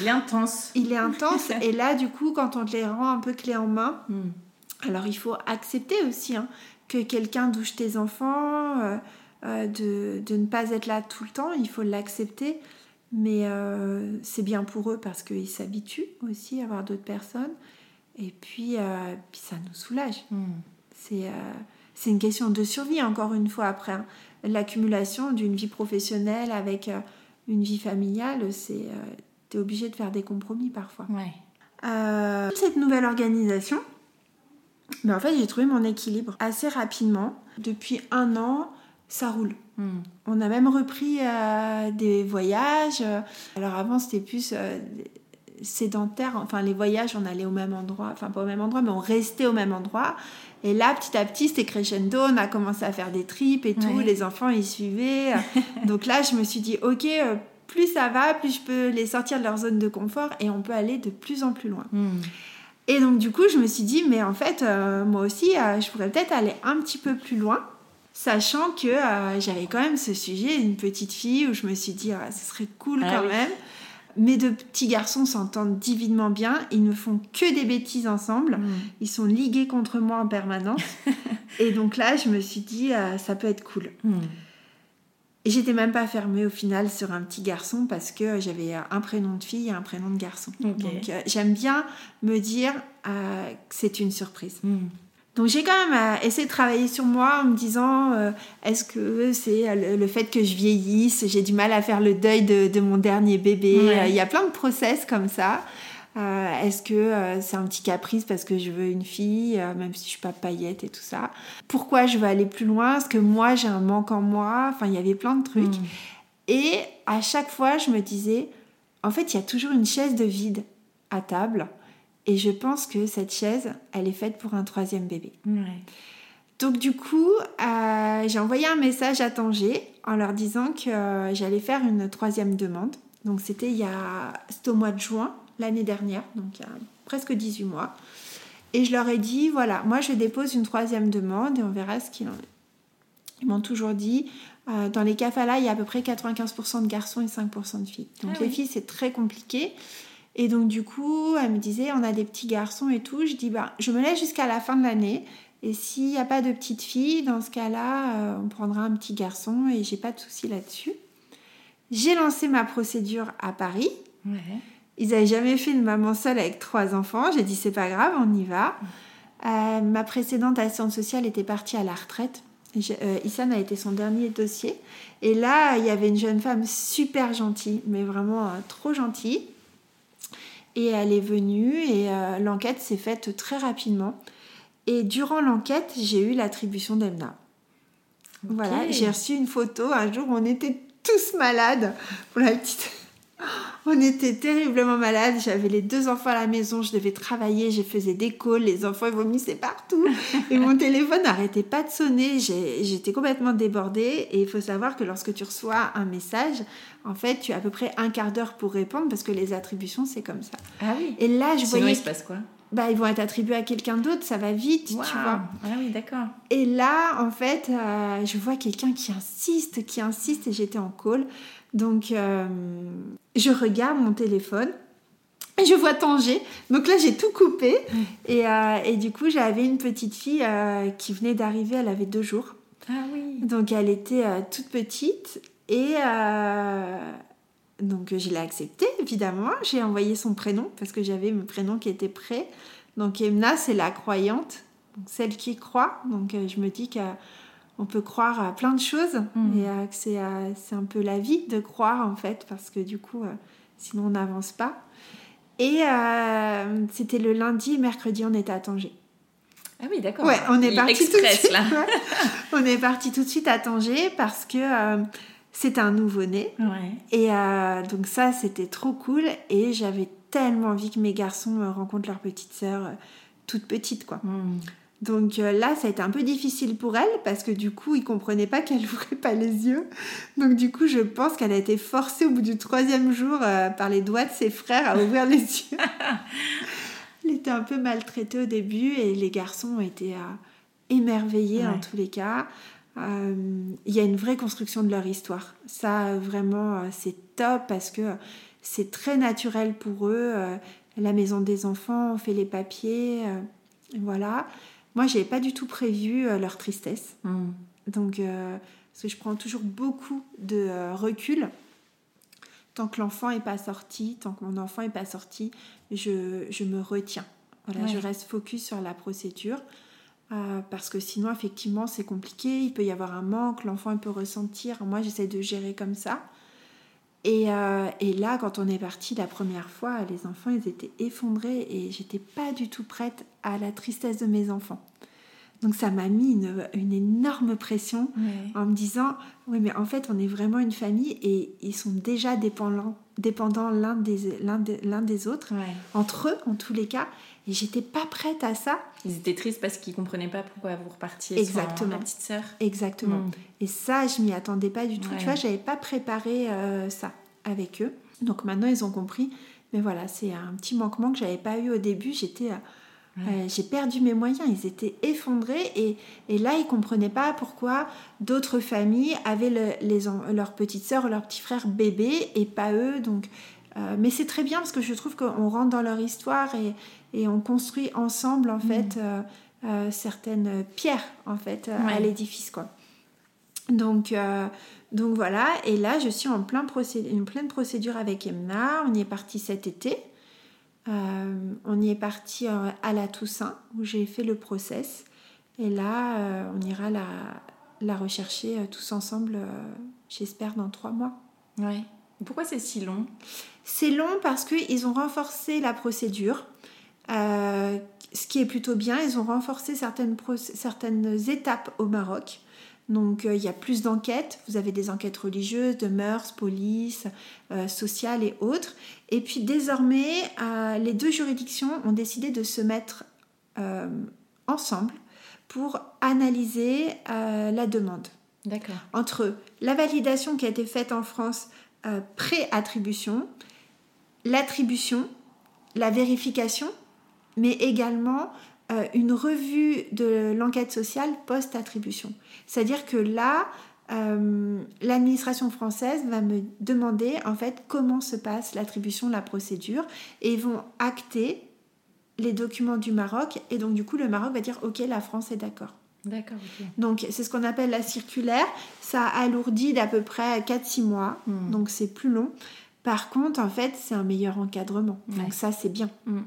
Il est intense.
Il est intense. et là, du coup, quand on te les rend un peu clés en main,
hmm.
alors il faut accepter aussi hein, que quelqu'un douche tes enfants, euh, euh, de, de, ne pas être là tout le temps. Il faut l'accepter. Mais euh, c'est bien pour eux parce qu'ils s'habituent aussi à voir d'autres personnes. Et puis, euh, puis ça nous soulage.
Hmm.
C'est, euh, c'est une question de survie, encore une fois, après. Hein. L'accumulation d'une vie professionnelle avec une vie familiale, c'est, tu es obligé de faire des compromis parfois.
Ouais.
cette nouvelle organisation, mais ben, en fait, j'ai trouvé mon équilibre assez rapidement. Depuis un an, ça roule.
Hmm.
On a même repris euh, des voyages. Alors avant, c'était plus euh, sédentaire. Enfin, les voyages, on allait au même endroit. Enfin, pas au même endroit, mais on restait au même endroit. Et là, petit à petit, c'était crescendo. On a commencé à faire des trips et tout. Les enfants, ils suivaient. Donc là, je me suis dit, OK, euh, plus ça va, plus je peux les sortir de leur zone de confort et on peut aller de plus en plus loin. Hmm. Et donc, du coup, je me suis dit, mais en fait, moi aussi, je pourrais peut-être aller un petit peu plus loin sachant que j'avais quand même ce sujet, une petite fille, où je me suis dit, ah, ce serait cool ah quand même mes deux petits garçons s'entendent divinement bien. Ils ne font que des bêtises ensemble. Mm. Ils sont ligués contre moi en permanence. et donc là, je me suis dit, euh, ça peut être cool. Mm. Et j'étais même pas fermée au final sur un petit garçon parce que j'avais un prénom de fille et un prénom de garçon. Donc euh, j'aime bien me dire euh, que c'est une surprise. Mm. Donc j'ai quand même euh, essayé de travailler sur moi en me disant euh, est-ce que c'est euh, le, fait que je vieillisse, j'ai du mal à faire le deuil de, mon dernier bébé. Il y a plein de process comme ça. est-ce que c'est un petit caprice parce que je veux une fille, même si je suis pas paillette et tout ça? Pourquoi je veux aller plus loin? Est-ce que moi j'ai un manque en moi? Enfin, il y avait plein de trucs. Mm. Et à chaque fois, je me disais, en fait, il y a toujours une chaise de vide à table. Et je pense que cette chaise, elle est faite pour un troisième bébé. Donc du coup, euh, j'ai envoyé un message à Tanger en leur disant que euh, j'allais faire une troisième demande. Donc c'était il y a, au mois de juin l'année dernière, donc il y a presque 18 mois. Et je leur ai dit, voilà, moi je dépose une troisième demande et on verra ce qu'il en est. Ils m'ont toujours dit, euh, dans les CAFALA, il y a à peu près 95% de garçons et 5% de filles. Donc ah les filles, c'est très compliqué. Et donc, du coup, elle me disait, on a des petits garçons et tout. Je dis, bah, je me laisse jusqu'à la fin de l'année. Et s'il n'y a pas de petite fille, dans ce cas-là, euh, on prendra un petit garçon et j'ai pas de souci là-dessus. J'ai lancé ma procédure à Paris. Ils n'avaient jamais fait une maman seule avec trois enfants. J'ai dit, c'est pas grave, on y va. Euh, ma précédente assistante sociale était partie à la retraite. Euh, Issam a été son dernier dossier. Et là, il y avait une jeune femme super gentille, mais vraiment trop gentille et elle est venue et euh, l'enquête s'est faite très rapidement. Et durant l'enquête, j'ai eu l'attribution d'Emna. Voilà, j'ai reçu une photo. Un jour, on était tous malades. Pour la petite. On était terriblement malades. J'avais les deux enfants à la maison. Je devais travailler. Je faisais des calls. Les enfants vomissaient partout. Et mon téléphone n'arrêtait pas de sonner. J'étais complètement débordée. Et il faut savoir que lorsque tu reçois un message, en fait, tu as à peu près un quart d'heure pour répondre parce que les attributions, c'est comme ça.
Ah oui.
Et là, je
Sinon, il se passe quoi?
Bah, ils vont être attribués à quelqu'un d'autre, ça va vite, tu vois.
Ah oui, d'accord.
Et là, en fait, euh, je vois quelqu'un qui insiste, qui insiste, et j'étais en call. Donc, euh, je regarde mon téléphone. Et je vois Tanger. Donc là, j'ai tout coupé. Et, euh, et, du coup, j'avais une petite fille qui venait d'arriver. Elle avait deux jours.
Ah oui.
Donc, elle était toute petite. Et donc je l'ai accepté, évidemment. J'ai envoyé son prénom parce que j'avais mon prénom qui était prêt. Donc Emna, c'est la croyante, celle qui croit. Donc euh, je me dis qu'on peut croire à plein de choses mmh. et euh, que euh, c'est un peu la vie de croire en fait parce que du coup, sinon on n'avance pas. Et c'était le lundi et mercredi, on était à Tanger.
Ah oui, d'accord.
Ouais, on est parti tout de suite. Là. on est parti tout de suite à Tanger parce que c'était un nouveau-né. Et euh, donc ça, c'était trop cool. Et j'avais tellement envie que mes garçons euh, rencontrent leur petite sœur euh, toute petite, quoi. Hmm. Donc là, ça a été un peu difficile pour elle parce que du coup, ils comprenaient pas qu'elle ouvrait pas les yeux. Donc du coup, je pense qu'elle a été forcée au bout du troisième jour par les doigts de ses frères à ouvrir les yeux. elle était un peu maltraitée au début et les garçons ont été émerveillés en tous les cas. Euh, il y a une vraie construction de leur histoire. Ça, vraiment, euh, c'est top parce que c'est très naturel pour eux. Euh, la maison des enfants, on fait les papiers, voilà. Moi, j'avais pas du tout prévu leur tristesse. Mm. Donc, parce que je prends toujours beaucoup de recul. Tant que l'enfant n'est pas sorti, tant que mon enfant n'est pas sorti, je, je me retiens. Voilà, je reste focus sur la procédure. Euh, parce que sinon, effectivement, c'est compliqué. Il peut y avoir un manque, l'enfant peut ressentir. Moi, j'essaie de gérer comme ça. Et, euh, et, là, quand on est parti la première fois, les enfants, ils étaient effondrés et j'étais pas du tout prête à la tristesse de mes enfants. Donc ça m'a mis une, énorme pression en me disant, oui mais en fait on est vraiment une famille et ils sont déjà dépendants, dépendants l'un des, l'un l'un des autres, entre eux en tous les cas. Et j'étais pas prête à ça.
Ils étaient tristes parce qu'ils comprenaient pas pourquoi vous repartiez Exactement. sans la petite sœur.
Exactement. Hmm. Et ça, je m'y attendais pas du tout. Tu vois, j'avais pas préparé euh, ça avec eux. Donc maintenant, ils ont compris. Mais voilà, c'est un petit manquement que j'avais pas eu au début. J'étais, euh, euh, j'ai perdu mes moyens. Ils étaient effondrés et, et là, ils comprenaient pas pourquoi d'autres familles avaient le, les, leur petite sœur ou leur petit frère bébé et pas eux. Donc, mais c'est très bien parce que je trouve qu'on rentre dans leur histoire et, et on construit ensemble en mm. fait euh, euh, certaines pierres en fait euh, à l'édifice quoi. Donc donc voilà et là je suis en plein une pleine procédure avec Emna. On y est parti cet été. on y est parti à la Toussaint où j'ai fait le process et là on ira la, la rechercher tous ensemble. J'espère dans trois mois.
Ouais. Pourquoi c'est si long?
C'est long parce qu'ils ont renforcé la procédure. Euh, ce qui est plutôt bien, ils ont renforcé certaines, certaines étapes au Maroc. Donc euh, il y a plus d'enquêtes, vous avez des enquêtes religieuses, de mœurs, police, euh, sociales et autres. Et puis désormais, les deux juridictions ont décidé de se mettre ensemble pour analyser la demande.
D'accord.
Entre la validation qui a été faite en France pré-attribution, l'attribution, la vérification mais également euh, une revue de l'enquête sociale post-attribution. C'est-à-dire que là, euh, l'administration française va me demander en fait comment se passe l'attribution, la procédure, et ils vont acter les documents du Maroc, et donc du coup le Maroc va dire ok, la France est d'accord.
D'accord.
Donc c'est ce qu'on appelle la circulaire. Ça alourdit d'à peu près 4-6 mois, hmm. donc c'est plus long. Par contre, en fait, c'est un meilleur encadrement. Donc ça, c'est bien. Hmm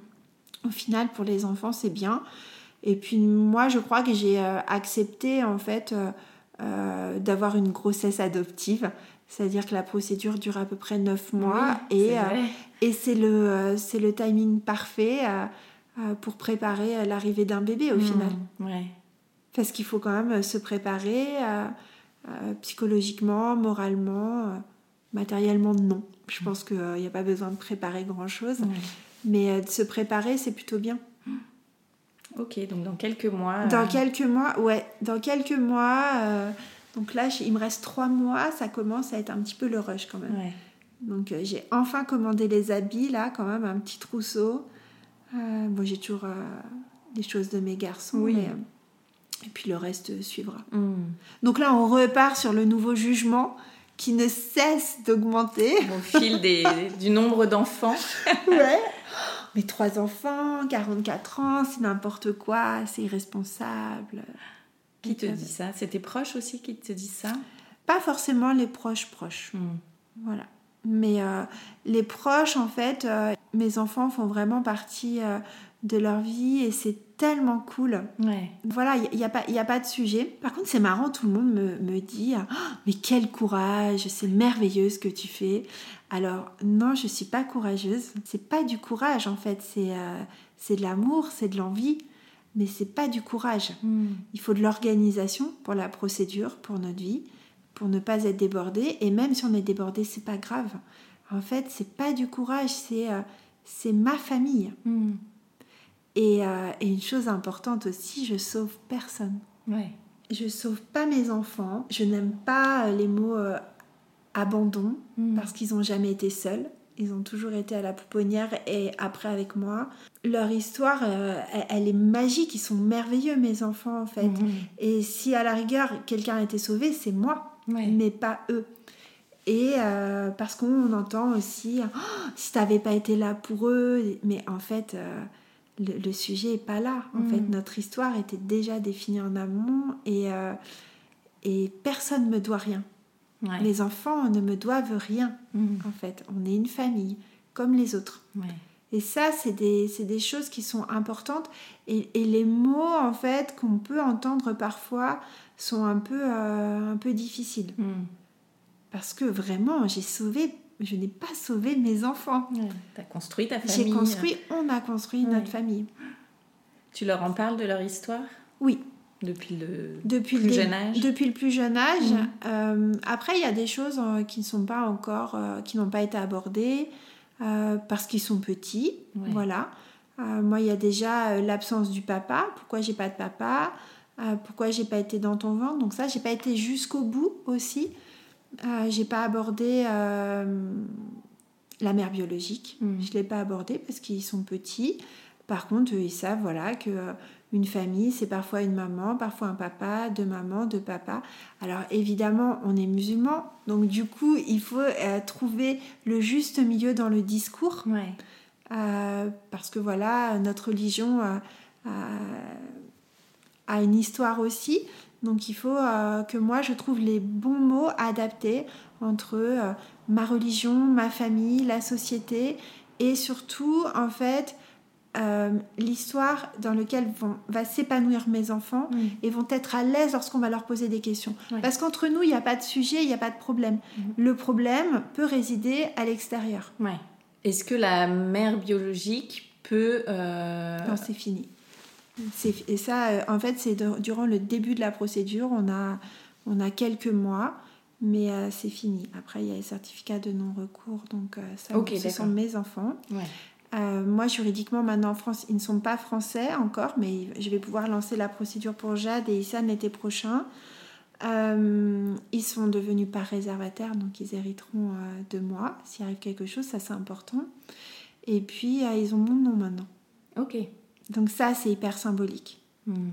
au final, pour les enfants, c'est bien. Et puis moi, je crois que j'ai euh, accepté en fait euh, euh, d'avoir une grossesse adoptive. C'est-à-dire que la procédure dure à peu près 9 mois et, et c'est le, le timing parfait pour préparer l'arrivée d'un bébé au mmh, final.
Ouais.
Parce qu'il faut quand même se préparer psychologiquement, moralement, matériellement, non. Je mmh. pense qu'il n'y a pas besoin de préparer grand-chose. Mais euh, de se préparer, c'est plutôt bien.
Ok, donc dans quelques mois.
Dans euh, quelques mois, ouais. Dans quelques mois. Euh, donc là, il me reste trois mois, ça commence à être un petit peu le rush quand même. Donc j'ai enfin commandé les habits, là, quand même, un petit trousseau. bon, j'ai toujours des choses de mes garçons, oui. Et puis le reste suivra. Hmm. Donc là, on repart sur le nouveau jugement qui ne cesse d'augmenter.
Au fil des, du nombre d'enfants.
ouais. Mais trois enfants, 44 ans, c'est n'importe quoi, c'est irresponsable.
Qui te dit ça? C'est tes proches aussi qui te disent ça?
Pas forcément les proches proches. Hmm. Voilà. Mais euh, les proches, en fait, euh, mes enfants font vraiment partie euh, de leur vie et c'est tellement cool.
Ouais.
Voilà, il n'y a, pas, a pas de sujet. Par contre, c'est marrant, tout le monde me, me dit oh, Mais quel courage, c'est merveilleux ce que tu fais. Alors, non, je ne suis pas courageuse. C'est pas du courage en fait, c'est euh, c'est de l'amour, c'est de l'envie, mais c'est pas du courage. Hmm. Il faut de l'organisation pour la procédure, pour notre vie, pour ne pas être débordé. Et même si on est débordé, c'est pas grave. En fait, c'est pas du courage, c'est euh, c'est ma famille. Euh, et, une chose importante aussi, je sauve personne.
Ouais.
Je sauve pas mes enfants. Je n'aime pas les mots euh, abandon hmm. parce qu'ils n'ont jamais été seuls. Ils ont toujours été à la pouponnière et après avec moi. Leur histoire, euh, elle, est magique. Ils sont merveilleux, mes enfants, en fait. Hmm. Et si à la rigueur, quelqu'un a été sauvé, c'est moi, mais pas eux. Et parce qu'on entend aussi, oh, si tu n'avais pas été là pour eux, mais en fait, le, sujet n'est pas là. En fait, mm. notre histoire était déjà définie en amont et, euh, et personne ne me doit rien. Les enfants ne me doivent rien. Mm. En fait, on est une famille comme les autres. Et ça, c'est des, des, choses qui sont importantes. Et, et les mots, en fait, qu'on peut entendre parfois sont un peu, euh, un peu difficiles. Mm. Parce que vraiment, j'ai sauvé je n'ai pas sauvé mes enfants.
tu as construit ta famille.
J'ai construit, on a construit notre famille.
Tu leur en parles de leur histoire?
Oui.
depuis le depuis plus jeune âge?
Depuis le plus jeune âge. Mhm. après, il y a des choses qui ne sont pas encore, qui n'ont pas été abordées parce qu'ils sont petits. Voilà. moi, il y a déjà l'absence du papa. Pourquoi j'ai pas de papa? Pourquoi j'ai pas été dans ton ventre? Donc ça, j'ai pas été jusqu'au bout aussi. J'ai pas abordé la mère biologique. Mm. Je l'ai pas abordé parce qu'ils sont petits. Par contre, ils savent voilà, que euh, une famille, c'est parfois une maman, parfois un papa, deux mamans, deux papas. Alors évidemment, on est musulman, donc du coup, il faut euh, trouver le juste milieu dans le discours. Euh, parce que voilà, notre religion a une histoire aussi. Donc il faut que moi, je trouve les bons mots adaptés entre ma religion, ma famille, la société et surtout en fait euh, l'histoire dans laquelle vont, va s'épanouir mes enfants mm. et vont être à l'aise lorsqu'on va leur poser des questions. Parce qu'entre nous, il n'y a pas de sujet, il n'y a pas de problème. Mm. Le problème peut résider à l'extérieur.
Ouais. Est-ce que la mère biologique peut... Euh...
Non, c'est fini. Et ça, euh, en fait, c'est durant le début de la procédure, on a, on a quelques mois. Mais euh, c'est fini. Après, il y a les certificats de non-recours. Donc, euh, ça, ce sont mes enfants. Euh, moi, juridiquement, maintenant en France, ils ne sont pas français encore, mais je vais pouvoir lancer la procédure pour Jade et Issa l'été prochain. ils sont devenus pas réservataires, donc ils hériteront de moi. S'il arrive quelque chose, ça c'est important. Et puis, ils ont mon nom maintenant.
Ok.
Donc ça, c'est hyper symbolique. Hmm.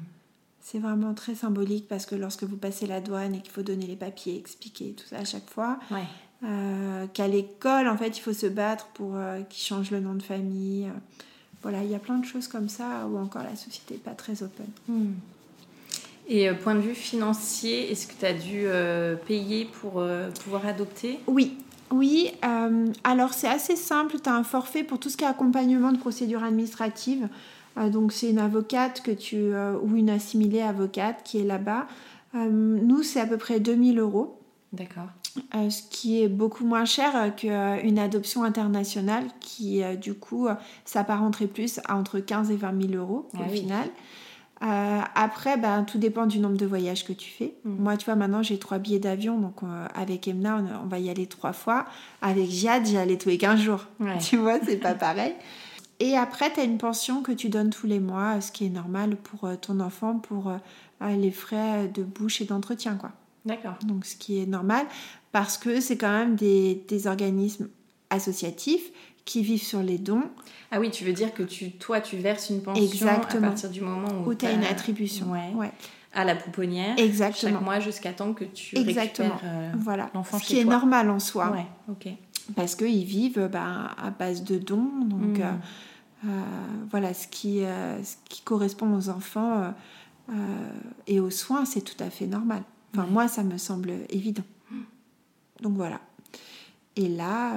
C'est vraiment très symbolique parce que lorsque vous passez la douane et qu'il faut donner les papiers, expliquer tout ça à chaque fois, euh, qu'à l'école, en fait, il faut se battre pour euh, qu'ils changent le nom de famille. Euh, voilà, il y a plein de choses comme ça où encore la société n'est pas très open. Hmm.
Et point de vue financier, est-ce que tu as dû payer pour pouvoir adopter?
Oui, oui, alors c'est assez simple, tu as un forfait pour tout ce qui est accompagnement de procédures administratives. Euh, donc c'est une avocate que tu euh, ou une assimilée avocate qui est là-bas. Euh, nous, c'est à peu près 2000 euros.
D'accord.
ce qui est beaucoup moins cher qu'une adoption internationale qui, du coup, s'apparenterait plus à entre 15 et 20 000 euros au ah final. après, ben, tout dépend du nombre de voyages que tu fais. Mm. Moi, tu vois, maintenant, j'ai trois billets d'avion. Donc, avec Emna, on, va y aller trois fois. Avec Jade, j'y allais tous les 15 jours. Tu vois, c'est pas pareil. Et après, tu as une pension que tu donnes tous les mois, ce qui est normal pour euh, ton enfant, pour euh, les frais de bouche et d'entretien. quoi.
D'accord.
Donc, ce qui est normal, parce que c'est quand même des, des, organismes associatifs qui vivent sur les dons.
Ah oui, tu veux dire que tu, toi, tu verses une pension Exactement. à partir du moment où,
tu as une attribution.
Ouais. ouais. À la pouponnière.
Exactement.
Chaque mois jusqu'à temps que tu Exactement. récupères euh,
voilà.
l'enfant
Ce qui est normal en soi.
Ouais, ok.
Parce qu'ils vivent bah, à base de dons. Donc... Hmm. Euh, voilà, ce qui, euh, ce qui correspond aux enfants euh, et aux soins, c'est tout à fait normal. Enfin, moi, ça me semble évident. Donc voilà. Et là,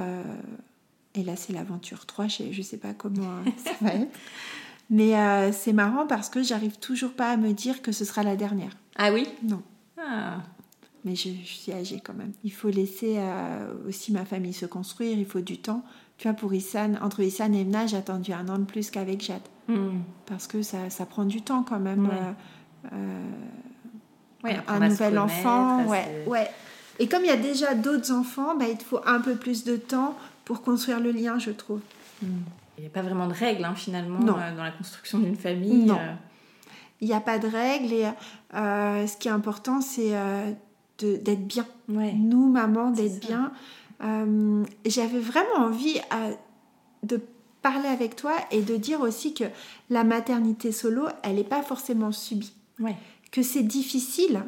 et là c'est l'aventure 3, je ne sais pas comment ça va être. Mais c'est marrant parce que j'arrive toujours pas à me dire que ce sera la dernière.
Ah oui?
Non.
Ah.
Mais je, je, suis âgée quand même. Il faut laisser aussi ma famille se construire, il faut du temps. Tu vois, pour Issan, entre Issan et Emna, j'ai attendu un an de plus qu'avec Jade. Hmm. Parce que ça, ça, prend du temps quand même. Euh,
euh, un nouvel enfant.
Ouais, ouais. Et comme il y a déjà d'autres enfants, bah, il te faut un peu plus de temps pour construire le lien, je trouve.
Hmm. Il n'y a pas vraiment de règles hein, finalement euh, dans la construction d'une famille.
Non. Il n'y a pas de règles et ce qui est important, c'est d'être bien. Nous, maman, d'être bien. Euh, j'avais vraiment envie euh, de parler avec toi et de dire aussi que la maternité solo, elle n'est pas forcément subie. Que c'est difficile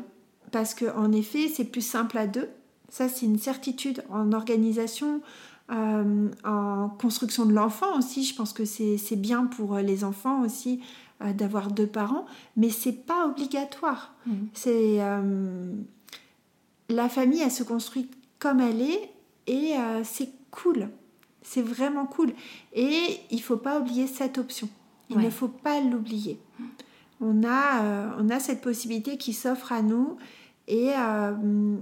parce qu'en effet, c'est plus simple à deux. Ça, c'est une certitude en organisation, euh, en construction de l'enfant aussi. Je pense que c'est bien pour les enfants aussi d'avoir deux parents, mais c'est pas obligatoire. Mmh. C'est la famille, elle se construit comme elle est et euh, c'est cool. C'est vraiment cool. Et il faut pas oublier cette option. Il ne faut pas l'oublier. On a, euh, on a cette possibilité qui s'offre à nous. Et euh,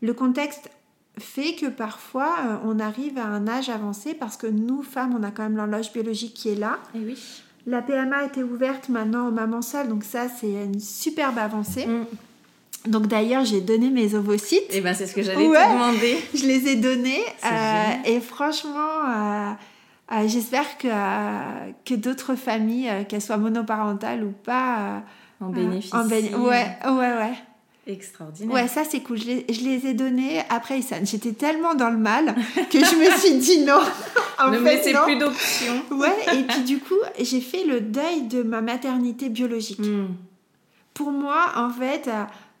le contexte fait que parfois on arrive à un âge avancé parce que nous, femmes, on a quand même l'horloge biologique qui est là.
Et oui.
La PMA était ouverte maintenant aux mamans seules, donc ça, c'est une superbe avancée. Mm. Donc d'ailleurs, j'ai donné mes ovocytes.
Et eh ben c'est ce que j'allais te demander.
Je les ai donnés euh, et franchement, euh, euh, j'espère que que d'autres familles, qu'elles soient monoparentales ou pas,
en bénéficient.
Ouais, ouais, ouais.
Extraordinaire.
Ouais, ça c'est cool. Je les, je les, ai donnés après Issan. J'étais tellement dans le mal que je me suis dit non.
en ne fait, plus d'options.
Ouais, et puis du coup, j'ai fait le deuil de ma maternité biologique. Hmm. Pour moi, en fait,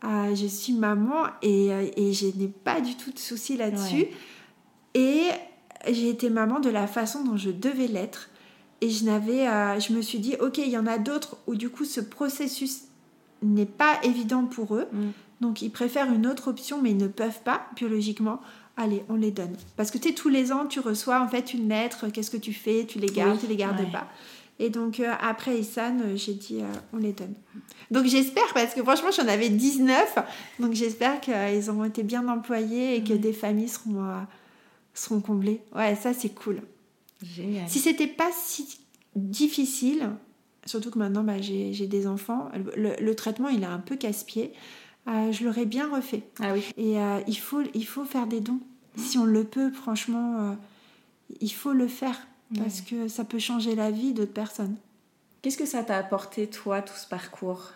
euh, je suis maman et, euh, et je n'ai pas du tout de soucis là-dessus. Et j'ai été maman de la façon dont je devais l'être. Et je, n'avais, euh, je me suis dit, ok, il y en a d'autres où du coup ce processus n'est pas évident pour eux. Mm. Donc ils préfèrent une autre option, mais ils ne peuvent pas biologiquement. Allez, on les donne. Parce que tu sais, tous les ans, tu reçois en fait une lettre, qu'est-ce que tu fais, tu les gardes, tu les gardes pas. Et donc euh, après Issan, euh, j'ai dit euh, on les donne. Donc j'espère, parce que franchement j'en avais 19, donc j'espère qu'ils auront été bien employés et que des familles seront, seront comblées. Ouais, ça c'est cool.
Génial.
Si c'était pas si difficile, surtout que maintenant bah, j'ai des enfants, le, traitement il est un peu casse-pied, je l'aurais bien refait.
Ah oui.
Et il, faut, il faut faire des dons. Si on le peut, franchement, il faut le faire parce que ça peut changer la vie d'autres personnes.
Qu'est-ce que ça t'a apporté, toi, tout ce parcours?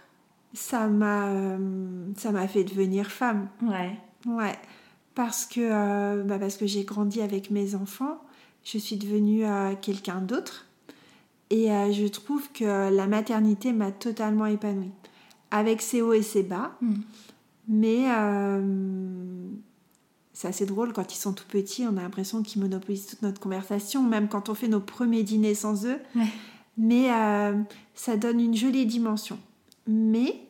Ça m'a euh, ça m'a fait devenir femme.
Ouais.
Ouais. Parce que, euh, bah parce que j'ai grandi avec mes enfants, je suis devenue euh, quelqu'un d'autre. Et je trouve que la maternité m'a totalement épanouie. Avec ses hauts et ses bas. Mm. Mais c'est assez drôle quand ils sont tout petits, on a l'impression qu'ils monopolisent toute notre conversation, même quand on fait nos premiers dîners sans eux. Mais euh, ça donne une jolie dimension. Mais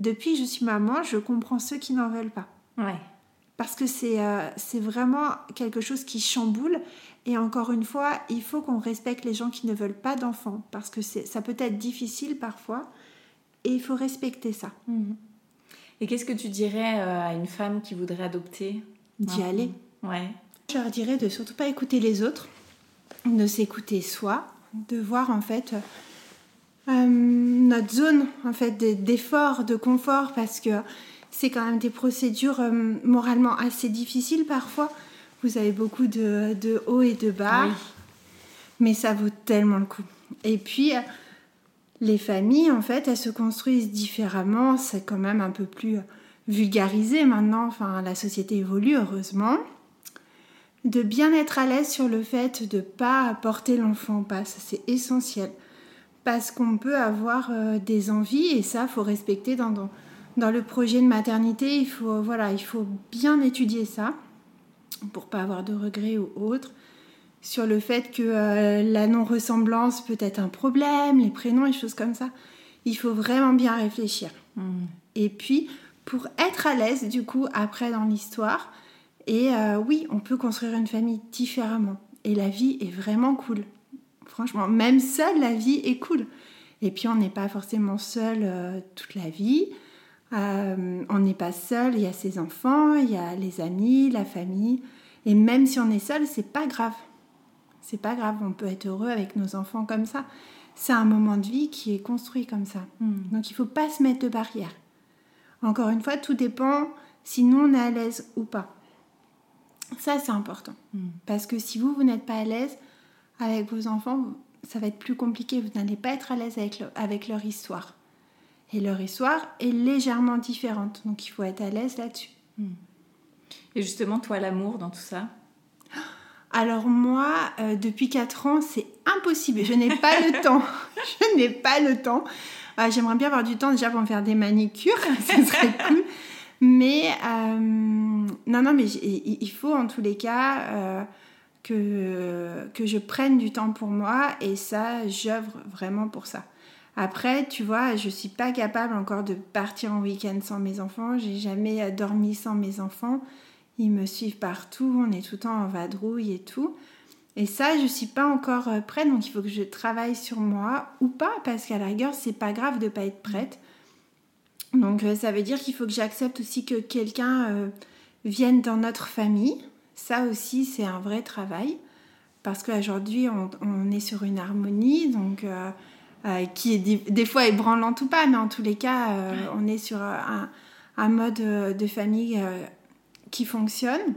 depuis que je suis maman, je comprends ceux qui n'en veulent pas.
Ouais.
Parce que c'est euh, c'est vraiment quelque chose qui chamboule. Et encore une fois, il faut qu'on respecte les gens qui ne veulent pas d'enfants. Parce que ça peut être difficile parfois. Et il faut respecter ça.
Mhm. Et qu'est-ce que tu dirais euh, à une femme qui voudrait adopter?
D'y aller.
Ouais.
Je leur dirais de surtout pas écouter les autres, de s'écouter soi, de voir en fait euh, notre zone en fait d'effort, de confort, parce que c'est quand même des procédures euh, moralement assez difficiles parfois. Vous avez beaucoup de, de hauts et de bas, mais ça vaut tellement le coup. Et puis, euh, les familles, en fait, elles se construisent différemment. C'est quand même un peu plus vulgarisé maintenant, enfin la société évolue heureusement, de bien être à l'aise sur le fait de ne pas porter l'enfant au pas, ça c'est essentiel. Parce qu'on peut avoir euh, des envies et ça, faut respecter dans, dans, le projet de maternité, il faut, voilà, il faut bien étudier ça pour pas avoir de regrets ou autre. Sur le fait que euh, la non-ressemblance peut être un problème, les prénoms et choses comme ça. Il faut vraiment bien réfléchir. Mmh. Et puis, pour être à l'aise du coup après dans l'histoire. Et euh, oui, on peut construire une famille différemment. Et la vie est vraiment cool. Franchement, même seule, la vie est cool. Et puis on n'est pas forcément seul euh, toute la vie. Euh, on n'est pas seul, il y a ses enfants, il y a les amis, la famille. Et même si on est seul, c'est pas grave. C'est pas grave, on peut être heureux avec nos enfants comme ça. C'est un moment de vie qui est construit comme ça. Hmm. Donc il faut pas se mettre de barrière. Encore une fois, tout dépend si nous on est à l'aise ou pas. Ça, c'est important. Hmm. Parce que si vous, vous n'êtes pas à l'aise avec vos enfants, ça va être plus compliqué. Vous n'allez pas être à l'aise avec, avec leur histoire. Et leur histoire est légèrement différente. Donc il faut être à l'aise là-dessus. Hmm.
Et justement, toi, l'amour dans tout ça?
Alors moi, euh, depuis 4 ans, c'est impossible. Je n'ai pas le temps. Je n'ai pas le temps. Ah, j'aimerais bien avoir du temps déjà pour me faire des manicures, ce serait cool. Mais euh, non, non, mais il faut en tous les cas euh, que, que je prenne du temps pour moi et ça, j'œuvre vraiment pour ça. Après, tu vois, je suis pas capable encore de partir en week-end sans mes enfants. J'ai jamais dormi sans mes enfants. Ils me suivent partout. On est tout le temps en vadrouille et tout. Et ça, je ne suis pas encore euh, prête, donc il faut que je travaille sur moi ou pas, parce qu'à la rigueur, c'est pas grave de ne pas être prête. Donc euh, ça veut dire qu'il faut que j'accepte aussi que quelqu'un euh, vienne dans notre famille. Ça aussi, c'est un vrai travail, parce qu'aujourd'hui, on, on, est sur une harmonie, donc qui est des fois ébranlante ou pas, mais en tous les cas, on est sur un, un mode de famille qui fonctionne.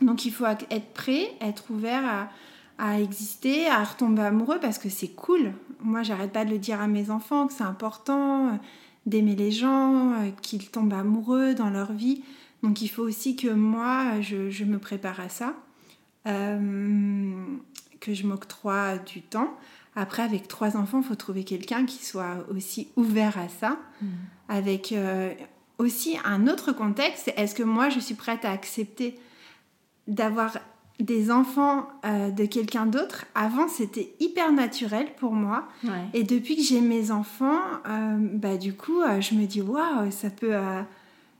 Donc il faut être prêt, être ouvert à, exister, à retomber amoureux parce que c'est cool. Moi, j'arrête pas de le dire à mes enfants que c'est important euh, d'aimer les gens, euh, qu'ils tombent amoureux dans leur vie. Donc il faut aussi que moi, je, me prépare à ça, euh, que je m'octroie du temps. Après, avec trois enfants, il faut trouver quelqu'un qui soit aussi ouvert à ça, mmh. avec aussi un autre contexte. Est-ce que moi, je suis prête à accepter d'avoir des enfants euh, de quelqu'un d'autre, avant c'était hyper naturel pour moi. Et depuis que j'ai mes enfants, euh, bah, du coup, euh, je me dis waouh, ça peut,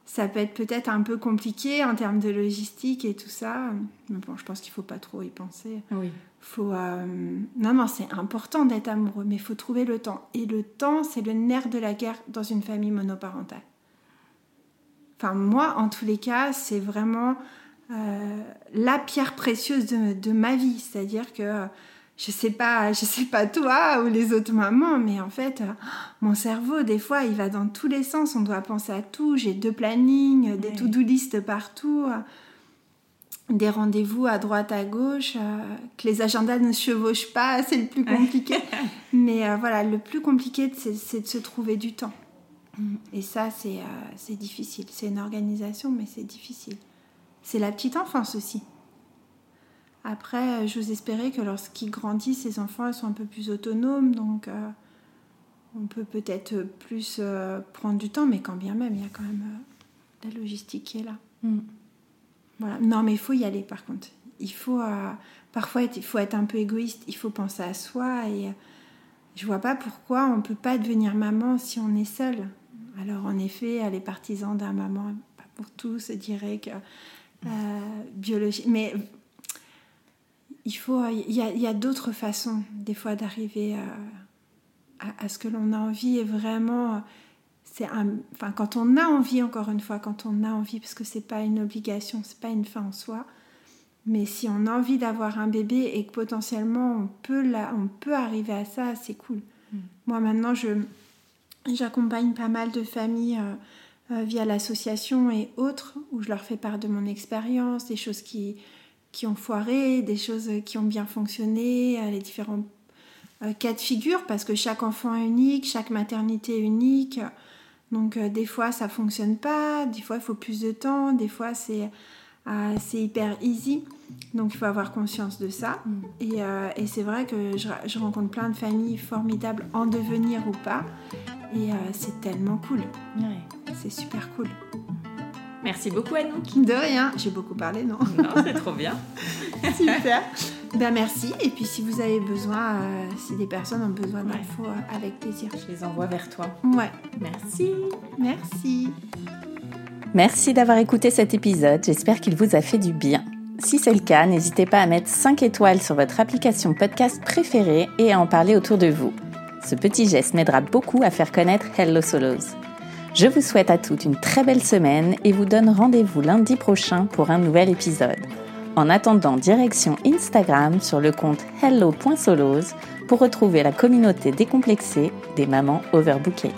ça peut être peut-être un peu compliqué en termes de logistique et tout ça. Mais bon, je pense qu'il faut pas trop y penser.
Oui.
Faut, non, non, c'est important d'être amoureux, mais il faut trouver le temps. Et le temps, c'est le nerf de la guerre dans une famille monoparentale. Enfin, moi, en tous les cas, c'est vraiment euh, la pierre précieuse de, ma vie. C'est-à-dire que je sais pas, je sais pas toi ou les autres mamans, mais en fait, mon cerveau, des fois, il va dans tous les sens. On doit penser à tout. J'ai deux plannings, des to-do list partout, des rendez-vous à droite, à gauche, euh, que les agendas ne chevauchent pas, c'est le plus compliqué. mais euh, voilà, le plus compliqué, c'est de se trouver du temps. Et ça, c'est difficile. C'est une organisation, mais c'est difficile c'est la petite enfance aussi. Après, euh, j'ose espérer que lorsqu'ils grandissent, ces enfants sont un peu plus autonomes, donc euh, on peut peut-être plus euh, prendre du temps, mais quand bien même, il y a quand même la logistique qui est là. Mm. Voilà. Non, mais il faut y aller par contre. Il faut parfois être, il faut être un peu égoïste, il faut penser à soi et je vois pas pourquoi on peut pas devenir maman si on est seul. Alors en effet, les partisans d'un maman, pas pour tous, diraient que euh, biologie. Mais il faut, il y a, d'autres façons des fois d'arriver à, ce que l'on a envie et vraiment, c'est un, enfin quand on a envie encore une fois, quand on a envie, parce que c'est pas une obligation, c'est pas une fin en soi. Mais si on a envie d'avoir un bébé et que potentiellement on peut, là, on peut arriver à ça, c'est cool. Mm. Moi maintenant, je, j'accompagne pas mal de familles euh, euh, via l'association et autres, où je leur fais part de mon expérience, des choses qui, qui ont foiré, des choses qui ont bien fonctionné, euh, les différents euh, cas de figure, parce que chaque enfant est unique, chaque maternité est unique. Donc des fois ça fonctionne pas, des fois il faut plus de temps, des fois c'est hyper easy. Donc il faut avoir conscience de ça. Et, c'est vrai que je, rencontre plein de familles formidables en devenir ou pas. Et c'est tellement cool. Ouais c'est super cool.
Merci beaucoup Anouk.
De rien, j'ai beaucoup parlé, non
Non, c'est trop bien.
super. Ben merci. Et puis si vous avez besoin, euh, si des personnes ont besoin d'infos, euh, avec plaisir.
Je les envoie vers toi.
Ouais.
Merci.
Merci.
Merci d'avoir écouté cet épisode. J'espère qu'il vous a fait du bien. Si c'est le cas, n'hésitez pas à mettre 5 étoiles sur votre application podcast préférée et à en parler autour de vous. Ce petit geste m'aidera beaucoup à faire connaître Hello Solos. Je vous souhaite à toutes une très belle semaine et vous donne rendez-vous lundi prochain pour un nouvel épisode. En attendant, direction Instagram sur le compte hello.solos pour retrouver la communauté décomplexée des mamans overbookées.